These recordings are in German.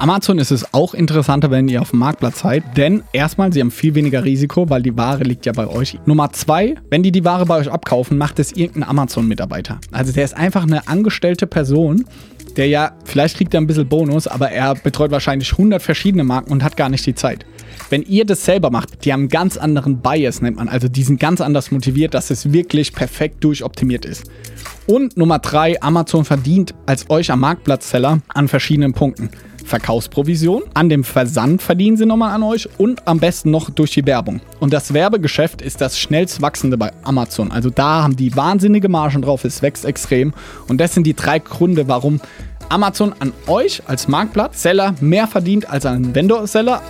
Amazon ist es auch interessanter, wenn ihr auf dem Marktplatz seid, denn erstmal, sie haben viel weniger Risiko, weil die Ware liegt ja bei euch. Nummer zwei, wenn die die Ware bei euch abkaufen, macht es irgendein Amazon-Mitarbeiter. Also der ist einfach eine angestellte Person, der ja, vielleicht kriegt er ein bisschen Bonus, aber er betreut wahrscheinlich 100 verschiedene Marken und hat gar nicht die Zeit. Wenn ihr das selber macht, die haben einen ganz anderen Bias, nennt man. Also die sind ganz anders motiviert, dass es wirklich perfekt durchoptimiert ist. Und Nummer drei, Amazon verdient als euch am Marktplatzseller an verschiedenen Punkten. Verkaufsprovision, an dem Versand verdienen sie nochmal an euch und am besten noch durch die Werbung. Und das Werbegeschäft ist das schnellst wachsende bei Amazon. Also da haben die wahnsinnige Margen drauf, es wächst extrem. Und das sind die drei Gründe, warum Amazon an euch als Marktplatz-Seller mehr verdient als an Vendor-Seller.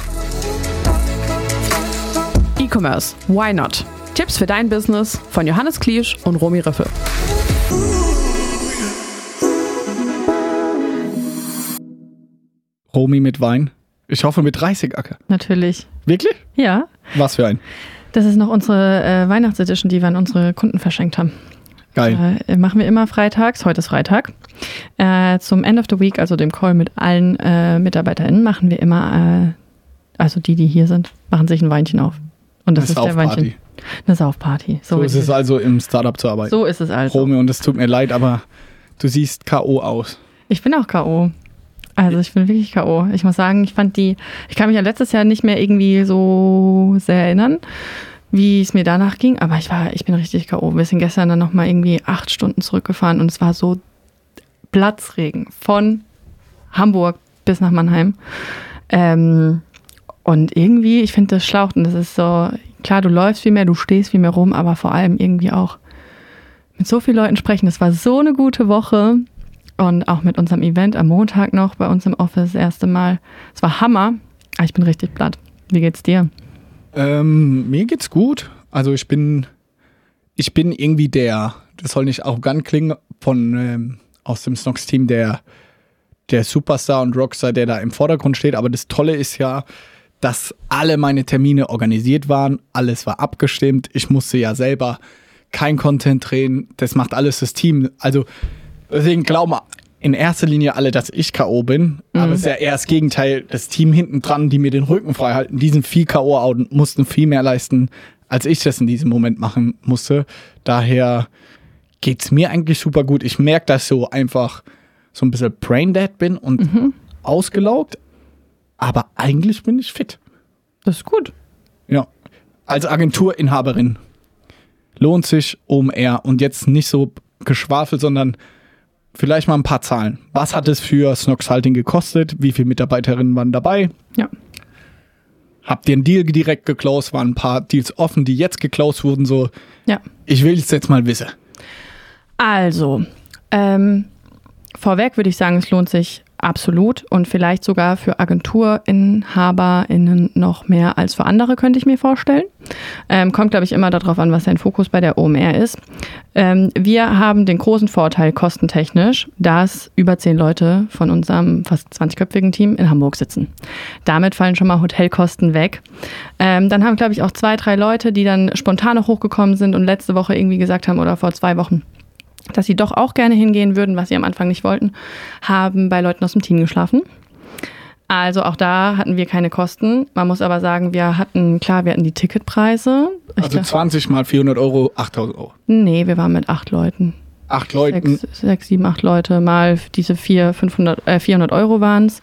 E-Commerce, why not? Tipps für dein Business von Johannes Kliesch und Romy Riffel. Romy mit Wein. Ich hoffe mit 30 Acker. Natürlich. Wirklich? Ja. Was für ein? Das ist noch unsere äh, Weihnachtsedition, die wir an unsere Kunden verschenkt haben. Geil. Äh, machen wir immer freitags, heute ist Freitag. Äh, zum End of the Week, also dem Call mit allen äh, MitarbeiterInnen, machen wir immer, äh, also die, die hier sind, machen sich ein Weinchen auf. Und das Eine ist der Weinchen. Eine Saufparty. So ist es also im Startup zu arbeiten. So ist es also. Romy, und es tut mir leid, aber du siehst K.O. aus. Ich bin auch K.O. Also ich bin wirklich K.O. Ich muss sagen, ich fand die, ich kann mich ja letztes Jahr nicht mehr irgendwie so sehr erinnern, wie es mir danach ging, aber ich war, ich bin richtig K.O. Wir sind gestern dann nochmal irgendwie acht Stunden zurückgefahren und es war so Platzregen von Hamburg bis nach Mannheim. Ähm, und irgendwie, ich finde das schlaucht und das ist so, klar, du läufst viel mehr, du stehst viel mehr rum, aber vor allem irgendwie auch mit so vielen Leuten sprechen. Das war so eine gute Woche. Und auch mit unserem Event am Montag noch bei uns im Office das erste Mal. Es war Hammer. Aber ich bin richtig platt. Wie geht's dir? Ähm, mir geht's gut. Also ich bin, ich bin irgendwie der, das soll nicht arrogant klingen, von ähm, aus dem Snox-Team der, der Superstar und Rockstar, der da im Vordergrund steht. Aber das Tolle ist ja, dass alle meine Termine organisiert waren, alles war abgestimmt. Ich musste ja selber kein Content drehen. Das macht alles das Team. Also deswegen glauben in erster Linie alle, dass ich K.O. bin. Aber es ist ja eher das Gegenteil. Das Team hinten dran, die mir den Rücken frei halten, die sind viel K.O. und mussten viel mehr leisten, als ich das in diesem Moment machen musste. Daher geht's mir eigentlich super gut. Ich merke, dass ich so einfach so ein bisschen braindead bin und ausgelaugt. Aber eigentlich bin ich fit. Das ist gut. Ja. Als Agenturinhaberin lohnt sich OMR und jetzt nicht so geschwafelt, sondern vielleicht mal ein paar Zahlen. Was hat es für Snox Halting gekostet? Wie viele Mitarbeiterinnen waren dabei? Ja. Habt ihr einen Deal direkt geclosed? Waren ein paar Deals offen, die jetzt geclosed wurden? So, Ja. ich will es jetzt mal wissen. Also, ähm, vorweg würde ich sagen, es lohnt sich absolut und vielleicht sogar für AgenturinhaberInnen noch mehr als für andere, könnte ich mir vorstellen. Ähm, kommt, glaube ich, immer darauf an, was dein Fokus bei der OMR ist. Ähm, wir haben den großen Vorteil kostentechnisch, dass über zehn Leute von unserem fast 20-köpfigen Team in Hamburg sitzen. Damit fallen schon mal Hotelkosten weg. Ähm, dann haben, glaube ich, auch zwei, drei Leute, die dann spontan noch hochgekommen sind und letzte Woche irgendwie gesagt haben oder vor zwei Wochen, dass sie doch auch gerne hingehen würden, was sie am Anfang nicht wollten, haben bei Leuten aus dem Team geschlafen. Also auch da hatten wir keine Kosten. Man muss aber sagen, wir hatten, klar, wir hatten die Ticketpreise. Ich Also glaub- 20 mal 400 Euro, 8000 Euro. nee, wir waren mit acht Leuten. Acht Leuten. Sechs, sechs, sieben, acht Leute mal diese vier, 500, äh, 400 Euro waren es.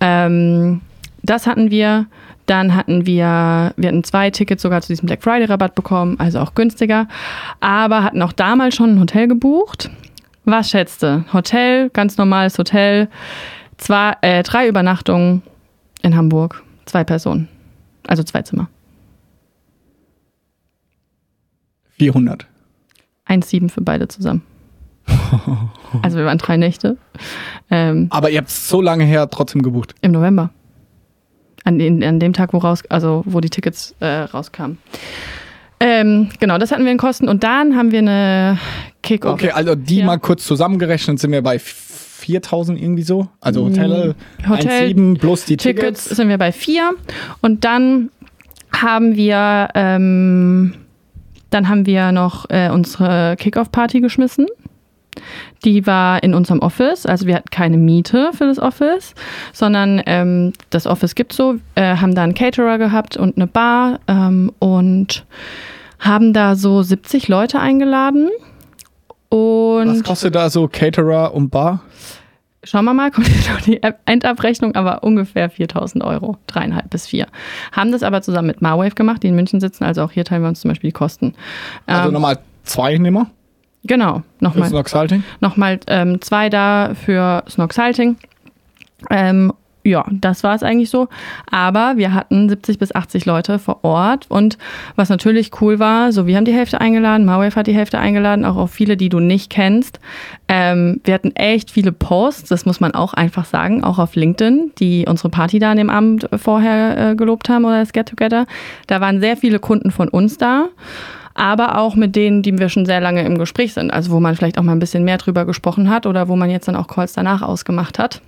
Ähm, das hatten wir. Dann hatten wir, wir hatten zwei Tickets sogar zu diesem Black Friday Rabatt bekommen, also auch günstiger. Aber hatten auch damals schon ein Hotel gebucht. Was schätzte? Hotel, ganz normales Hotel. Zwei, äh, drei Übernachtungen in Hamburg. Zwei Personen. Also zwei Zimmer. 400. 1,7 für beide zusammen. Also wir waren drei Nächte. Ähm, Aber ihr habt es so lange her trotzdem gebucht. Im November. An, den, an dem Tag, wo raus, also wo die Tickets äh, rauskamen. Ähm, genau, das hatten wir in Kosten. Und dann haben wir eine Kick-Off. Okay, also die Ja. mal kurz zusammengerechnet sind wir bei 4000 irgendwie so. Also Hotel, Mm, Hotel, 1,7 plus die Tickets Tickets. sind wir bei vier. Und dann haben wir, ähm, dann haben wir noch äh, unsere Kick-Off-Party geschmissen. Die war in unserem Office, also wir hatten keine Miete für das Office, sondern ähm, das Office gibt so, äh, haben da einen Caterer gehabt und eine Bar ähm, und haben da so 70 Leute eingeladen. Und Was kostet da so Caterer und Bar? Schauen wir mal, kommt jetzt noch die Endabrechnung, aber ungefähr 4000 Euro, dreieinhalb bis vier. Haben das aber zusammen mit Marwave gemacht, die in München sitzen, also auch hier teilen wir uns zum Beispiel die Kosten. Also Ähm, nochmal zwei Nehmer genau, nochmal Snox Salting. nochmal ähm, zwei da für Snog Salting. Ähm, ja, das war es eigentlich so. Aber wir hatten 70 bis 80 Leute vor Ort. Und was natürlich cool war, so wir haben die Hälfte eingeladen, Marwave hat die Hälfte eingeladen, auch auf viele, die du nicht kennst. Ähm, wir hatten echt viele Posts, das muss man auch einfach sagen, auch auf LinkedIn, die unsere Party da an dem Abend vorher äh, gelobt haben oder das Get-Together. Da waren sehr viele Kunden von uns da aber auch mit denen, die wir schon sehr lange im Gespräch sind. Also wo man vielleicht auch mal ein bisschen mehr drüber gesprochen hat oder wo man jetzt dann auch Calls danach ausgemacht hat.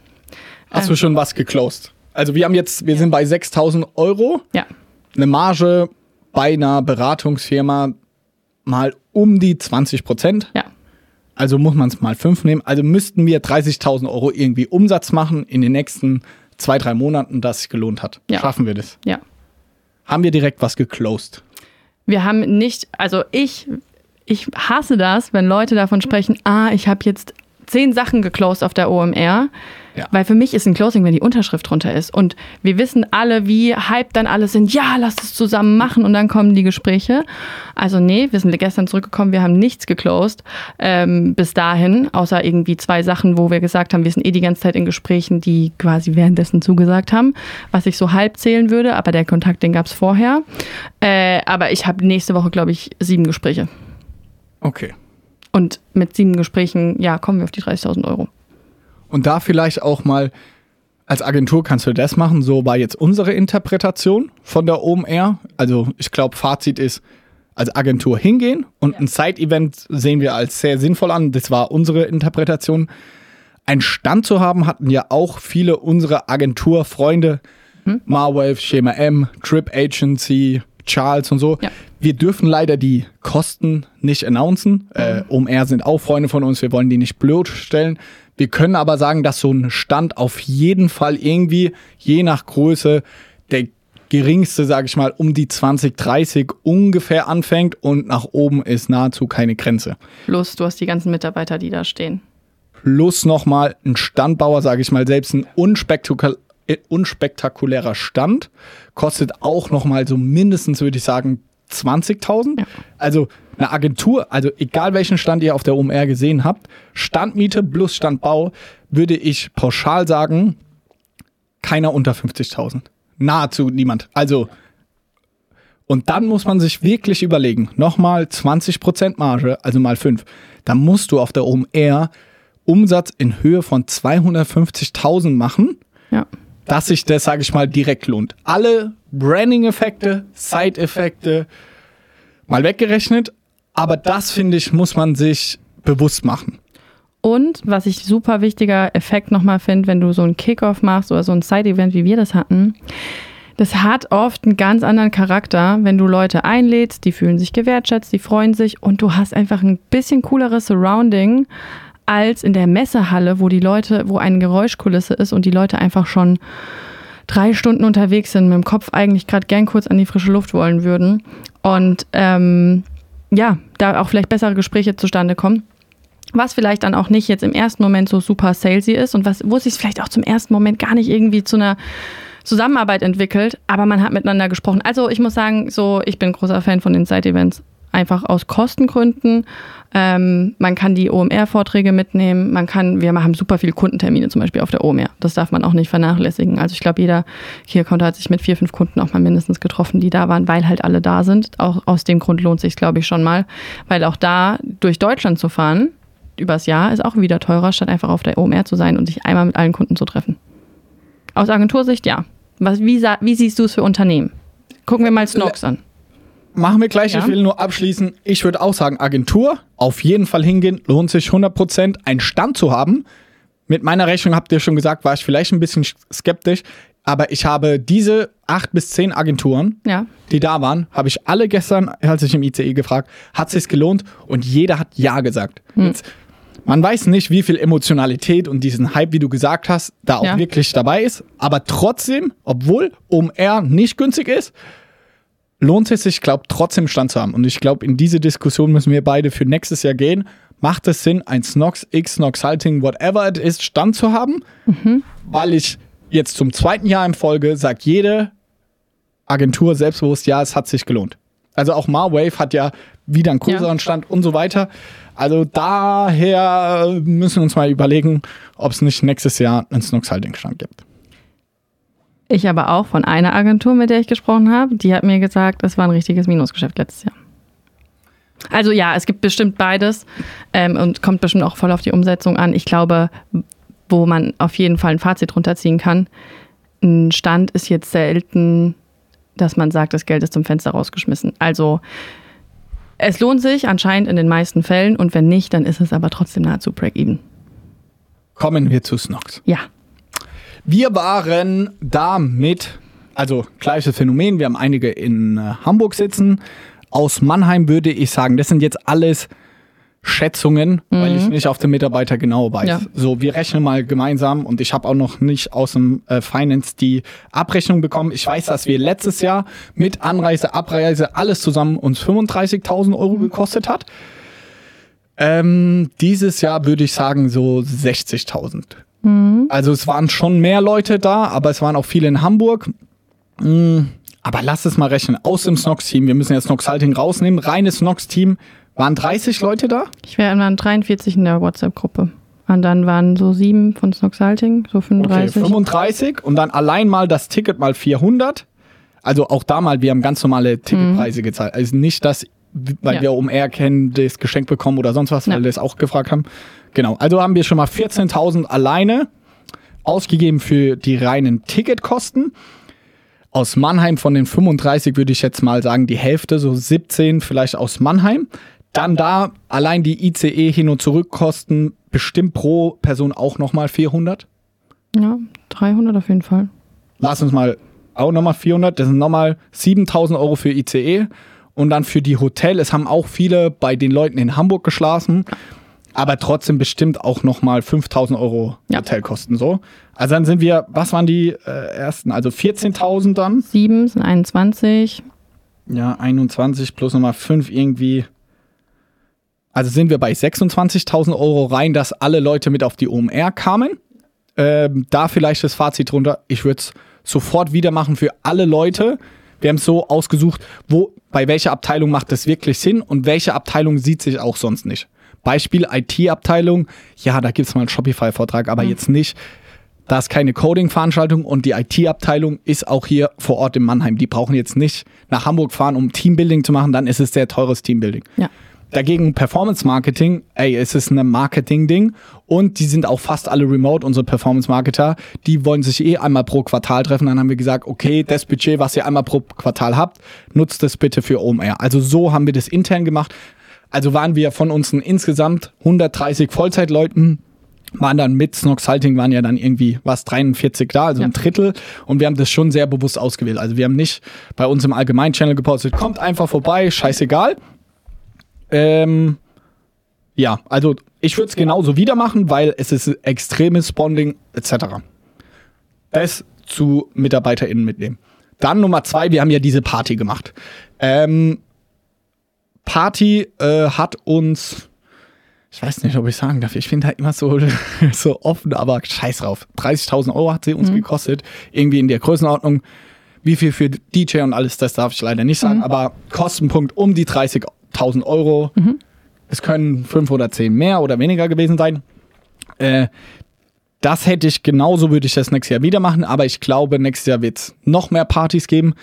Hast du schon was geclosed? Also wir haben jetzt, wir sind bei 6000 Euro. Ja, Eine Marge bei einer Beratungsfirma mal um die 20 Prozent. ja, Also muss man es mal fünf nehmen. Also müssten wir 30.000 Euro irgendwie Umsatz machen in den nächsten zwei, drei Monaten, das sich gelohnt hat. Ja. Schaffen wir das? ja. Haben wir direkt was geclosed? Wir haben nicht, also ich, ich hasse das, wenn Leute davon sprechen, ah, ich habe jetzt zehn Sachen geclosed auf der OMR. Ja. Weil für mich ist ein Closing, wenn die Unterschrift drunter ist. Und wir wissen alle, wie hype dann alle sind. Ja, lass es zusammen machen. Und dann kommen die Gespräche. Also nee, wir sind gestern zurückgekommen. Wir haben nichts geclosed ähm, bis dahin. Außer irgendwie zwei Sachen, wo wir gesagt haben, wir sind eh die ganze Zeit in Gesprächen, die quasi währenddessen zugesagt haben. Was ich so halb zählen würde. Aber der Kontakt, den gab es vorher. Äh, aber ich habe nächste Woche, glaube ich, sieben Gespräche. Okay. Und mit sieben Gesprächen, ja, kommen wir auf die 30.000 Euro. Und da vielleicht auch mal als Agentur kannst du das machen. So war jetzt unsere Interpretation von der OMR. Also ich glaube, Fazit ist, als Agentur hingehen und ein Side-Event sehen wir als sehr sinnvoll an. Das war unsere Interpretation. Ein Stand zu haben, hatten ja auch viele unserer Agenturfreunde, Marwave, Schema M, Trip Agency, Charles und so. Ja. Wir dürfen leider die Kosten nicht announcen. Äh, OMR sind auch Freunde von uns, wir wollen die nicht bloßstellen. Wir können aber sagen, dass so ein Stand auf jeden Fall irgendwie, je nach Größe, der geringste, sage ich mal, um die 20, 30 ungefähr anfängt und nach oben ist nahezu keine Grenze. Plus, du hast die ganzen Mitarbeiter, die da stehen. Plus nochmal ein Standbauer, sage ich mal, selbst ein unspektakul äh, unspektakulärer Stand kostet auch nochmal so mindestens, würde ich sagen, 20.000. Ja. Also eine Agentur, also egal welchen Stand ihr auf der OMR gesehen habt, Standmiete plus Standbau, würde ich pauschal sagen, keiner unter 50.000. Nahezu niemand. Also und dann muss man sich wirklich überlegen, nochmal 20% Marge, also mal 5. Dann musst du auf der OMR Umsatz in Höhe von 250.000 machen, Ja. dass sich das, sage ich mal, direkt lohnt. Alle Branding-Effekte, Side-Effekte mal weggerechnet, aber das, finde ich, muss man sich bewusst machen. Und was ich super wichtiger Effekt nochmal finde, wenn du so einen Kickoff machst oder so ein Side-Event, wie wir das hatten, das hat oft einen ganz anderen Charakter, wenn du Leute einlädst, die fühlen sich gewertschätzt, die freuen sich und du hast einfach ein bisschen cooleres Surrounding als in der Messehalle, wo die Leute, wo eine Geräuschkulisse ist und die Leute einfach schon drei Stunden unterwegs sind, mit dem Kopf eigentlich gerade gern kurz an die frische Luft wollen würden. Und ähm, ja, da auch vielleicht bessere Gespräche zustande kommen. Was vielleicht dann auch nicht jetzt im ersten Moment so super salesy ist und was, wo sich vielleicht auch zum ersten Moment gar nicht irgendwie zu einer Zusammenarbeit entwickelt, aber man hat miteinander gesprochen. Also ich muss sagen, so ich bin großer Fan von den Side-Events. Einfach aus Kostengründen. Ähm, man kann die OMR-Vorträge mitnehmen. Man kann, wir haben super viele Kundentermine zum Beispiel auf der OMR. Das darf man auch nicht vernachlässigen. Also ich glaube, jeder Key-Account hat sich mit vier, fünf Kunden auch mal mindestens getroffen, die da waren, weil halt alle da sind. Auch aus dem Grund lohnt sich, glaube ich, schon mal. Weil auch da durch Deutschland zu fahren, übers Jahr, ist auch wieder teurer, statt einfach auf der OMR zu sein und sich einmal mit allen Kunden zu treffen. Aus Agentursicht, ja. Was, wie, wie siehst du es für Unternehmen? Gucken wir mal Snox an. Machen wir gleich, Ja. ich will nur abschließen. Ich würde auch sagen, Agentur, auf jeden Fall hingehen, lohnt sich 100%, einen Stand zu haben. Mit meiner Rechnung habt ihr schon gesagt, war ich vielleicht ein bisschen skeptisch, aber ich habe diese acht bis zehn Agenturen, Ja. die da waren, habe ich alle gestern, als ich im ICE gefragt, hat es sich gelohnt und jeder hat Ja gesagt. Jetzt man weiß nicht, wie viel Emotionalität und diesen Hype, wie du gesagt hast, da auch Ja. wirklich dabei ist. Aber trotzdem, obwohl OMR nicht günstig ist, lohnt es sich, glaube trotzdem Stand zu haben. Und ich glaube, in diese Diskussion müssen wir beide für nächstes Jahr gehen. Macht es Sinn, ein Snox, X, Snox Halting, whatever it is, Stand zu haben? Weil ich jetzt zum zweiten Jahr in Folge sagt jede Agentur selbstbewusst, ja, es hat sich gelohnt. Also auch Marwave hat ja wieder einen größeren Ja. Stand und so weiter. Also daher müssen wir uns mal überlegen, ob es nicht nächstes Jahr einen Snox-Halting-Stand gibt. Ich aber auch von einer Agentur, mit der ich gesprochen habe, die hat mir gesagt, es war ein richtiges Minusgeschäft letztes Jahr. Also ja, es gibt bestimmt beides ähm, und kommt bestimmt auch voll auf die Umsetzung an. Ich glaube, wo man auf jeden Fall ein Fazit runterziehen kann, ein Stand ist jetzt selten, dass man sagt, das Geld ist zum Fenster rausgeschmissen. Also es lohnt sich anscheinend in den meisten Fällen und wenn nicht, dann ist es aber trotzdem nahezu Break-Even. Kommen wir zu Snox. Ja. Wir waren damit, also gleiches Phänomen, wir haben einige in äh, Hamburg sitzen. Aus Mannheim würde ich sagen, das sind jetzt alles Schätzungen, weil ich nicht auf den Mitarbeiter genau weiß. Ja. So, wir rechnen mal gemeinsam und ich habe auch noch nicht aus dem äh, Finance die Abrechnung bekommen. Ich weiß, dass wir letztes Jahr mit Anreise, Abreise, alles zusammen uns 35.000 Euro gekostet hat. Ähm, dieses Jahr würde ich sagen so 60.000. Also es waren schon mehr Leute da, aber es waren auch viele in Hamburg. Mm, Aber lass es mal rechnen. Aus dem Snox-Team, wir müssen jetzt Snox Halting rausnehmen. Reines Snox-Team, waren 30 Leute da? Ich wäre waren 43 in der WhatsApp-Gruppe. Und dann waren so sieben von Snox Halting, so Okay, 35. 35 und dann allein mal das Ticket mal 400. Also auch da mal, wir haben ganz normale Ticketpreise gezahlt. Also nicht, dass, weil Ja. wir um R kennen, das Geschenk bekommen oder sonst was, weil Ja. wir das auch gefragt haben. Genau, also haben wir schon mal 14.000 alleine ausgegeben für die reinen Ticketkosten. Aus Mannheim von den 35 würde ich jetzt mal sagen, die Hälfte, so 17 vielleicht aus Mannheim. Dann da allein die ICE hin und zurück kosten bestimmt pro Person auch nochmal 400. Ja, 300 auf jeden Fall. Lass uns mal auch nochmal 400, das sind nochmal 7000 Euro für ICE und dann für die Hotel. Es haben auch viele bei den Leuten in Hamburg geschlafen, aber trotzdem bestimmt auch nochmal 5000 Euro Ja. Hotelkosten so. Also dann sind wir, was waren die äh, ersten? Also 14.000 dann? Sieben sind 21. Ja, 21 plus nochmal 5 irgendwie. Also sind wir bei 26.000 Euro rein, dass alle Leute mit auf die OMR kamen. Ähm, da vielleicht das Fazit drunter. Ich würde es sofort wieder machen für alle Leute. Wir haben es so ausgesucht, wo, bei welcher Abteilung macht es wirklich Sinn und welche Abteilung sieht sich auch sonst nicht. Beispiel IT-Abteilung, ja, da gibt es mal einen Shopify-Vortrag, aber jetzt nicht. Da ist keine Coding-Veranstaltung und die IT-Abteilung ist auch hier vor Ort in Mannheim. Die brauchen jetzt nicht nach Hamburg fahren, um Teambuilding zu machen, dann ist es sehr teures Teambuilding. Ja. Dagegen Performance Marketing, ey, es ist ein Marketing-Ding und die sind auch fast alle remote, unsere Performance-Marketer. Die wollen sich eh einmal pro Quartal treffen. Dann haben wir gesagt, okay, das Budget, was ihr einmal pro Quartal habt, nutzt das bitte für OMR. Also so haben wir das intern gemacht. Also waren wir von uns insgesamt 130 Vollzeitleuten, waren dann mit Snox Halting, waren ja dann irgendwie was 43 da, also Ja. ein Drittel. Und wir haben das schon sehr bewusst ausgewählt. Also wir haben nicht bei uns im Allgemein-Channel gepostet, kommt einfach vorbei, scheißegal. Ähm, ja, also ich würde es genauso wieder machen, weil es ist extremes Bonding etc. Das zu MitarbeiterInnen mitnehmen. Dann Nummer zwei, wir haben ja diese Party gemacht. Ähm, Party äh, hat uns, ich weiß nicht, ob ich sagen darf, ich finde halt immer so, so offen, aber scheiß drauf. 30.000 Euro hat sie uns gekostet, irgendwie in der Größenordnung. Wie viel für DJ und alles, das darf ich leider nicht sagen, aber Kostenpunkt um die 30.000 Euro. Es können fünf oder zehn mehr oder weniger gewesen sein. Äh, das hätte ich genauso, würde ich das nächstes Jahr wieder machen, aber ich glaube, nächstes Jahr wird es noch mehr Partys geben.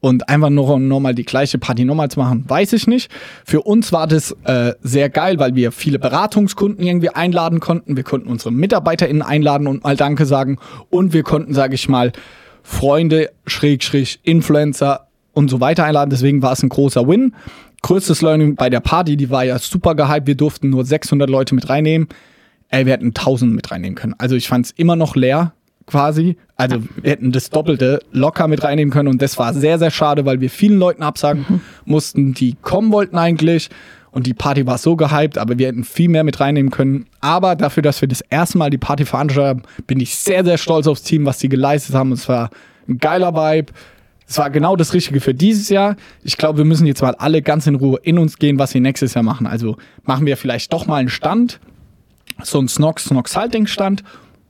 Und einfach nur nochmal die gleiche Party nochmal zu machen, weiß ich nicht. Für uns war das äh, sehr geil, weil wir viele Beratungskunden irgendwie einladen konnten. Wir konnten unsere MitarbeiterInnen einladen und mal Danke sagen. Und wir konnten, sage ich mal, Freunde, Schrägstrich, Influencer und so weiter einladen. Deswegen war es ein großer Win. Größtes Learning bei der Party, die war ja super gehypt. Wir durften nur 600 Leute mit reinnehmen. Ey, wir hätten 1000 mit reinnehmen können. Also ich fand es immer noch leer quasi. Also wir hätten das Doppelte locker mit reinnehmen können und das war sehr, sehr schade, weil wir vielen Leuten absagen mussten, die kommen wollten eigentlich. und die Party war so gehypt, aber wir hätten viel mehr mit reinnehmen können. Aber dafür, dass wir das erste Mal die Party veranstaltet haben, bin ich sehr, sehr stolz aufs Team, was sie geleistet haben. Es war ein geiler Vibe. Es war genau das Richtige für dieses Jahr. Ich glaube, wir müssen jetzt mal alle ganz in Ruhe in uns gehen, was wir nächstes Jahr machen. Also machen wir vielleicht doch mal einen Stand, so ein Snox, Snox Halting Stand.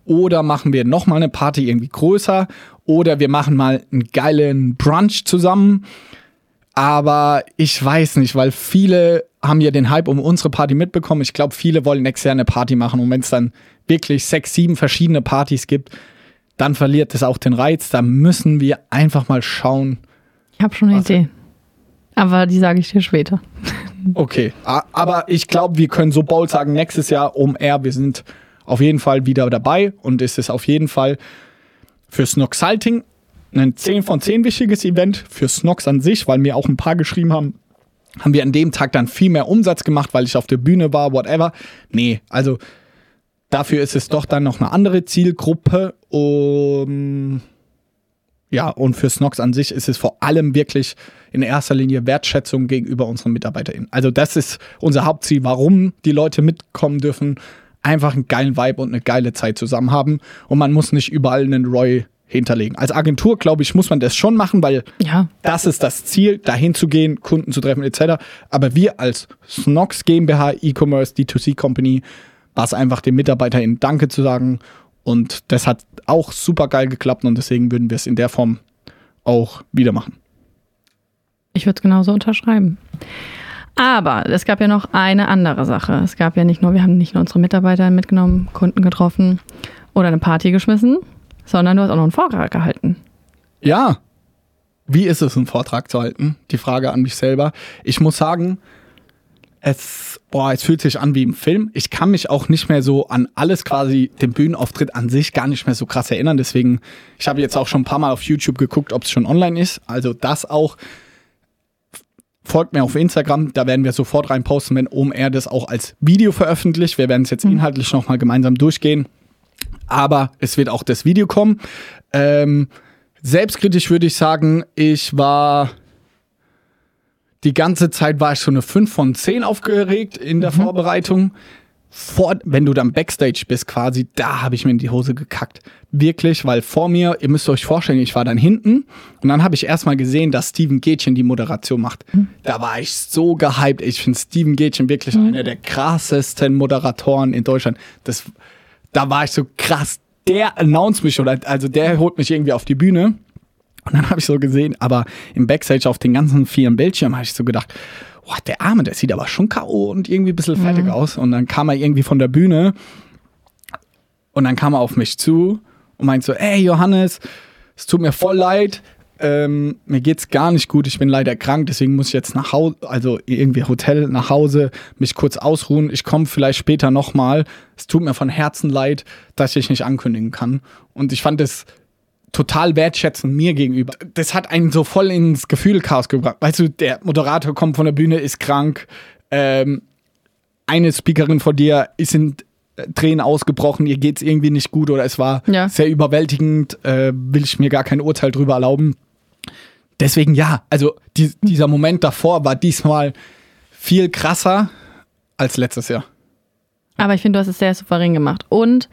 Oder machen wir noch mal eine Party irgendwie größer. Oder wir machen mal einen geilen Brunch zusammen. Aber ich weiß nicht, weil viele haben ja den Hype um unsere Party mitbekommen. Ich glaube, viele wollen nächstes Jahr eine Party machen. Und wenn es dann wirklich sechs, sieben verschiedene Partys gibt, dann verliert es auch den Reiz. Da müssen wir einfach mal schauen. Ich habe schon eine? Idee. Aber die sage ich dir später. Okay, aber ich glaube, wir können so bold sagen, nächstes Jahr um R, wir sind auf jeden Fall wieder dabei und es ist auf jeden Fall für Snox Salting ein 10 von 10 wichtiges Event, für Snox an sich, weil mir auch ein paar geschrieben haben, haben wir an dem Tag dann viel mehr Umsatz gemacht, weil ich auf der Bühne war, whatever. Nee, also dafür ist es doch dann noch eine andere Zielgruppe. Um, ja, und für Snox an sich ist es vor allem wirklich in erster Linie Wertschätzung gegenüber unseren MitarbeiterInnen. Also das ist unser Hauptziel, warum die Leute mitkommen dürfen. Einfach einen geilen Vibe und eine geile Zeit zusammen haben. Und man muss nicht überall einen Roy hinterlegen. Als Agentur, glaube ich, muss man das schon machen, weil Ja. das ist das Ziel, dahin zu gehen, Kunden zu treffen etc. Aber wir als Snox GmbH E-Commerce D2C Company war es einfach den MitarbeiterInnen Danke zu sagen. Und das hat auch super geil geklappt und deswegen würden wir es in der Form auch wieder machen. Ich würde es genauso unterschreiben. Aber es gab ja noch eine andere Sache. Es gab ja nicht nur, wir haben nicht nur unsere Mitarbeiter mitgenommen, Kunden getroffen oder eine Party geschmissen, sondern du hast auch noch einen Vortrag gehalten. Ja. Wie ist es, einen Vortrag zu halten? Die Frage an mich selber. Ich muss sagen, es, boah, es fühlt sich an wie im Film. Ich kann mich auch nicht mehr so an alles quasi, den Bühnenauftritt an sich gar nicht mehr so krass erinnern. Deswegen, ich habe jetzt auch schon ein paar Mal auf YouTube geguckt, ob es schon online ist. Also das auch. Folgt mir auf Instagram, da werden wir sofort rein posten, wenn OMR das auch als Video veröffentlicht. Wir werden es jetzt inhaltlich nochmal gemeinsam durchgehen. Aber es wird auch das Video kommen. Ähm, selbstkritisch würde ich sagen, ich war die ganze Zeit war ich so eine 5 von 10 aufgeregt in der Vorbereitung. Vor, wenn du dann Backstage bist quasi, da habe ich mir in die Hose gekackt. Wirklich, weil vor mir, ihr müsst euch vorstellen, ich war dann hinten und dann habe ich erstmal gesehen, dass Steven Gätchen die Moderation macht. Da war ich so gehypt. Ich finde Steven Gätchen wirklich einer der krassesten Moderatoren in Deutschland. Das, da war ich so krass. Der announced mich oder also der holt mich irgendwie auf die Bühne. Und dann habe ich so gesehen, aber im Backstage auf den ganzen vielen Bildschirmen habe ich so gedacht, boah, der Arme, der sieht aber schon K.O. und irgendwie ein bisschen fertig aus. Und dann kam er irgendwie von der Bühne und dann kam er auf mich zu und meint so, ey Johannes, es tut mir voll leid, ähm, mir geht's gar nicht gut, ich bin leider krank, deswegen muss ich jetzt nach Hause, also irgendwie Hotel nach Hause, mich kurz ausruhen. Ich komme vielleicht später nochmal. Es tut mir von Herzen leid, dass ich nicht ankündigen kann. Und ich fand es total wertschätzend mir gegenüber. Das hat einen so voll ins Gefühlchaos gebracht. Weißt du, der Moderator kommt von der Bühne, ist krank. Ähm, eine Speakerin von dir ist in äh, Tränen ausgebrochen, ihr geht's irgendwie nicht gut oder es war Ja. sehr überwältigend, äh, will ich mir gar kein Urteil drüber erlauben. Deswegen ja, also die, dieser Moment davor war diesmal viel krasser als letztes Jahr. Aber ich finde, du hast es sehr souverän gemacht. Und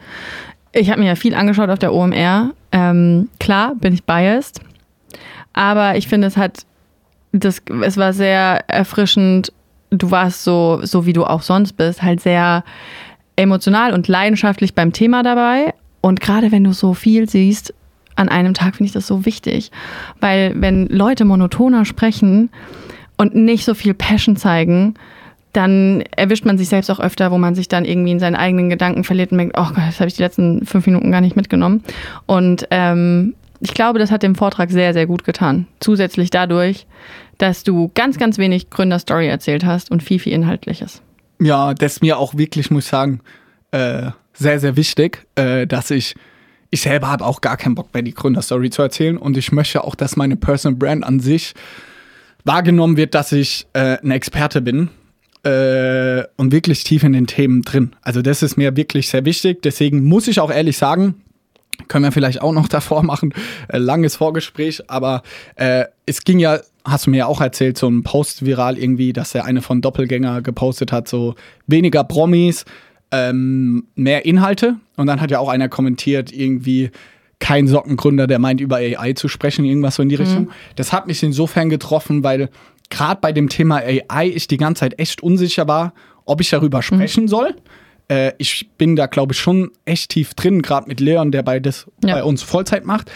ich habe mir ja viel angeschaut auf der OMR. Ähm, klar, bin ich biased. Aber ich finde, es hat, das, es war sehr erfrischend. Du warst so, so wie du auch sonst bist, halt sehr emotional und leidenschaftlich beim Thema dabei. Und gerade wenn du so viel siehst, an einem Tag finde ich das so wichtig. Weil wenn Leute monotoner sprechen und nicht so viel Passion zeigen, dann erwischt man sich selbst auch öfter, wo man sich dann irgendwie in seinen eigenen Gedanken verliert und denkt, oh Gott, das habe ich die letzten fünf Minuten gar nicht mitgenommen. Und ähm, ich glaube, das hat dem Vortrag sehr, sehr gut getan. Zusätzlich dadurch, dass du ganz, ganz wenig Gründerstory erzählt hast und viel, viel Inhaltliches. Ja, das ist mir auch wirklich, muss ich sagen, äh, sehr, sehr wichtig, äh, dass ich, ich selber habe auch gar keinen Bock mehr, die Gründerstory zu erzählen und ich möchte auch, dass meine Personal Brand an sich wahrgenommen wird, dass ich äh, ein Experte bin äh, und wirklich tief in den Themen drin. Also das ist mir wirklich sehr wichtig, deswegen muss ich auch ehrlich sagen, können wir vielleicht auch noch davor machen. Äh, langes Vorgespräch, aber äh, es ging ja, hast du mir ja auch erzählt, so ein Post viral irgendwie, dass der eine von Doppelgänger gepostet hat, so weniger Promis, ähm, mehr Inhalte. Und dann hat ja auch einer kommentiert, irgendwie kein Sockengründer, der meint, über AI zu sprechen, irgendwas so in die mhm. Richtung. Das hat mich insofern getroffen, weil gerade bei dem Thema AI ich die ganze Zeit echt unsicher war, ob ich darüber mhm. sprechen mhm. soll. Äh, ich bin da, glaube ich, schon echt tief drin, gerade mit Leon, der beides ja. bei uns Vollzeit macht.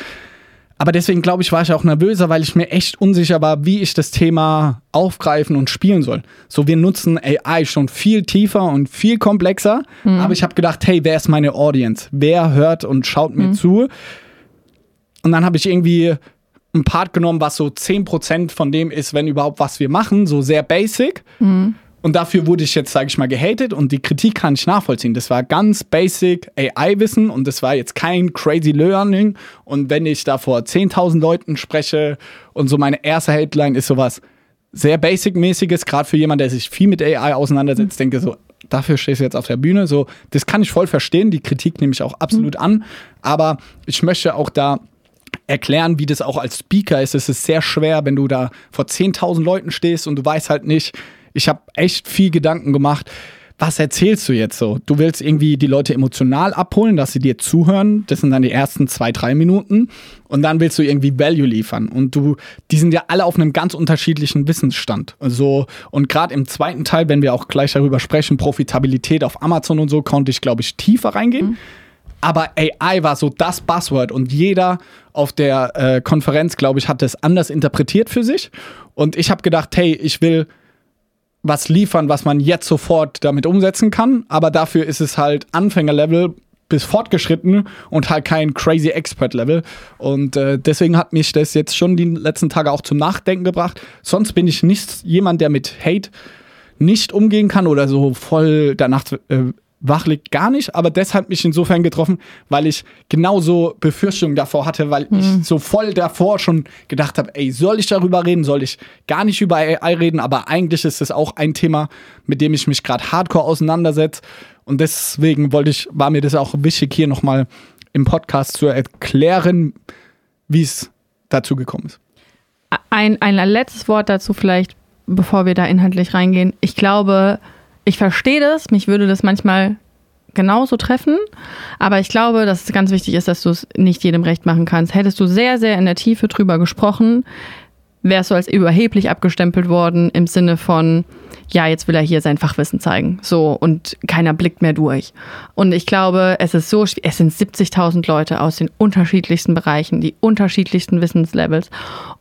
Aber deswegen glaube ich, war ich auch nervöser, weil ich mir echt unsicher war, wie ich das Thema aufgreifen und spielen soll. So, wir nutzen AI schon viel tiefer und viel komplexer, mhm. aber ich habe gedacht, hey, wer ist meine Audience? Wer hört und schaut mir mhm. zu? Und dann habe ich irgendwie ein Part genommen, was so 10% von dem ist, wenn überhaupt, was wir machen, so sehr basic. Mhm. Und dafür wurde ich jetzt, sage ich mal, gehatet und die Kritik kann ich nachvollziehen. Das war ganz basic AI-Wissen und das war jetzt kein crazy Learning. Und wenn ich da vor 10.000 Leuten spreche und so meine erste Headline ist sowas sehr basic-mäßiges, gerade für jemanden, der sich viel mit AI auseinandersetzt, mhm. denke so, dafür stehst du jetzt auf der Bühne. So, das kann ich voll verstehen. Die Kritik nehme ich auch absolut mhm. an. Aber ich möchte auch da erklären, wie das auch als Speaker ist. Es ist sehr schwer, wenn du da vor 10.000 Leuten stehst und du weißt halt nicht, ich habe echt viel Gedanken gemacht. Was erzählst du jetzt so? Du willst irgendwie die Leute emotional abholen, dass sie dir zuhören. Das sind dann die ersten zwei, drei Minuten. Und dann willst du irgendwie Value liefern. Und du, die sind ja alle auf einem ganz unterschiedlichen Wissensstand. So, und gerade im zweiten Teil, wenn wir auch gleich darüber sprechen, Profitabilität auf Amazon und so, konnte ich, glaube ich, tiefer reingehen. Mhm. Aber AI war so das Buzzword und jeder auf der äh, Konferenz, glaube ich, hat das anders interpretiert für sich. Und ich habe gedacht, hey, ich will was liefern, was man jetzt sofort damit umsetzen kann. Aber dafür ist es halt Anfängerlevel bis fortgeschritten und halt kein crazy Expert-Level. Und äh, deswegen hat mich das jetzt schon die letzten Tage auch zum Nachdenken gebracht. Sonst bin ich nicht jemand, der mit Hate nicht umgehen kann oder so voll danach äh, wach liegt gar nicht, aber deshalb mich insofern getroffen, weil ich genauso Befürchtungen davor hatte, weil mhm. ich so voll davor schon gedacht habe, ey, soll ich darüber reden, soll ich gar nicht über AI reden, aber eigentlich ist es auch ein Thema, mit dem ich mich gerade hardcore auseinandersetze und deswegen wollte ich, war mir das auch wichtig, hier nochmal im Podcast zu erklären, wie es dazu gekommen ist. Ein, ein letztes Wort dazu vielleicht, bevor wir da inhaltlich reingehen. Ich glaube, ich verstehe das, mich würde das manchmal genauso treffen, aber ich glaube, dass es ganz wichtig ist, dass du es nicht jedem recht machen kannst. Hättest du sehr, sehr in der Tiefe drüber gesprochen, wärst du als überheblich abgestempelt worden im Sinne von, ja, jetzt will er hier sein Fachwissen zeigen. So, und keiner blickt mehr durch. Und ich glaube, es ist so, es sind 70.000 Leute aus den unterschiedlichsten Bereichen, die unterschiedlichsten Wissenslevels.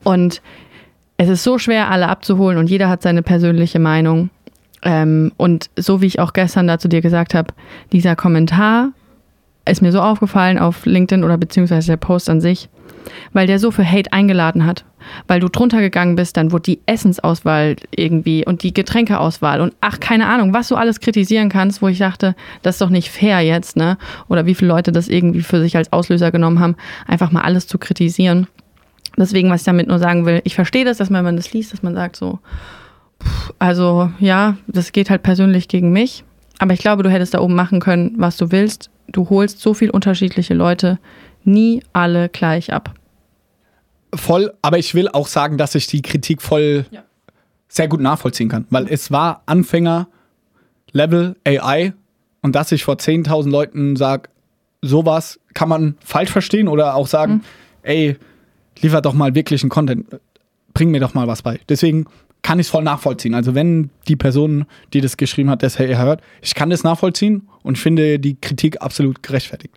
Und es ist so schwer, alle abzuholen und jeder hat seine persönliche Meinung. Ähm, und so wie ich auch gestern dazu dir gesagt habe, dieser Kommentar ist mir so aufgefallen auf LinkedIn oder beziehungsweise der Post an sich, weil der so für Hate eingeladen hat. Weil du drunter gegangen bist, dann wurde die Essensauswahl irgendwie und die Getränkeauswahl und ach, keine Ahnung, was du alles kritisieren kannst, wo ich dachte, das ist doch nicht fair jetzt, ne? Oder wie viele Leute das irgendwie für sich als Auslöser genommen haben, einfach mal alles zu kritisieren. Deswegen, was ich damit nur sagen will, ich verstehe das, dass man, wenn man das liest, dass man sagt so, also ja, das geht halt persönlich gegen mich. Aber ich glaube, du hättest da oben machen können, was du willst. Du holst so viel unterschiedliche Leute nie alle gleich ab. Voll, aber ich will auch sagen, dass ich die Kritik voll ja. sehr gut nachvollziehen kann, weil es war Anfänger-Level AI und dass ich vor 10.000 Leuten sage, sowas kann man falsch verstehen oder auch sagen, mhm. ey, liefer doch mal wirklichen Content, bring mir doch mal was bei. Deswegen kann ich es voll nachvollziehen. Also wenn die Person, die das geschrieben hat, das hört, ich kann das nachvollziehen und finde die Kritik absolut gerechtfertigt.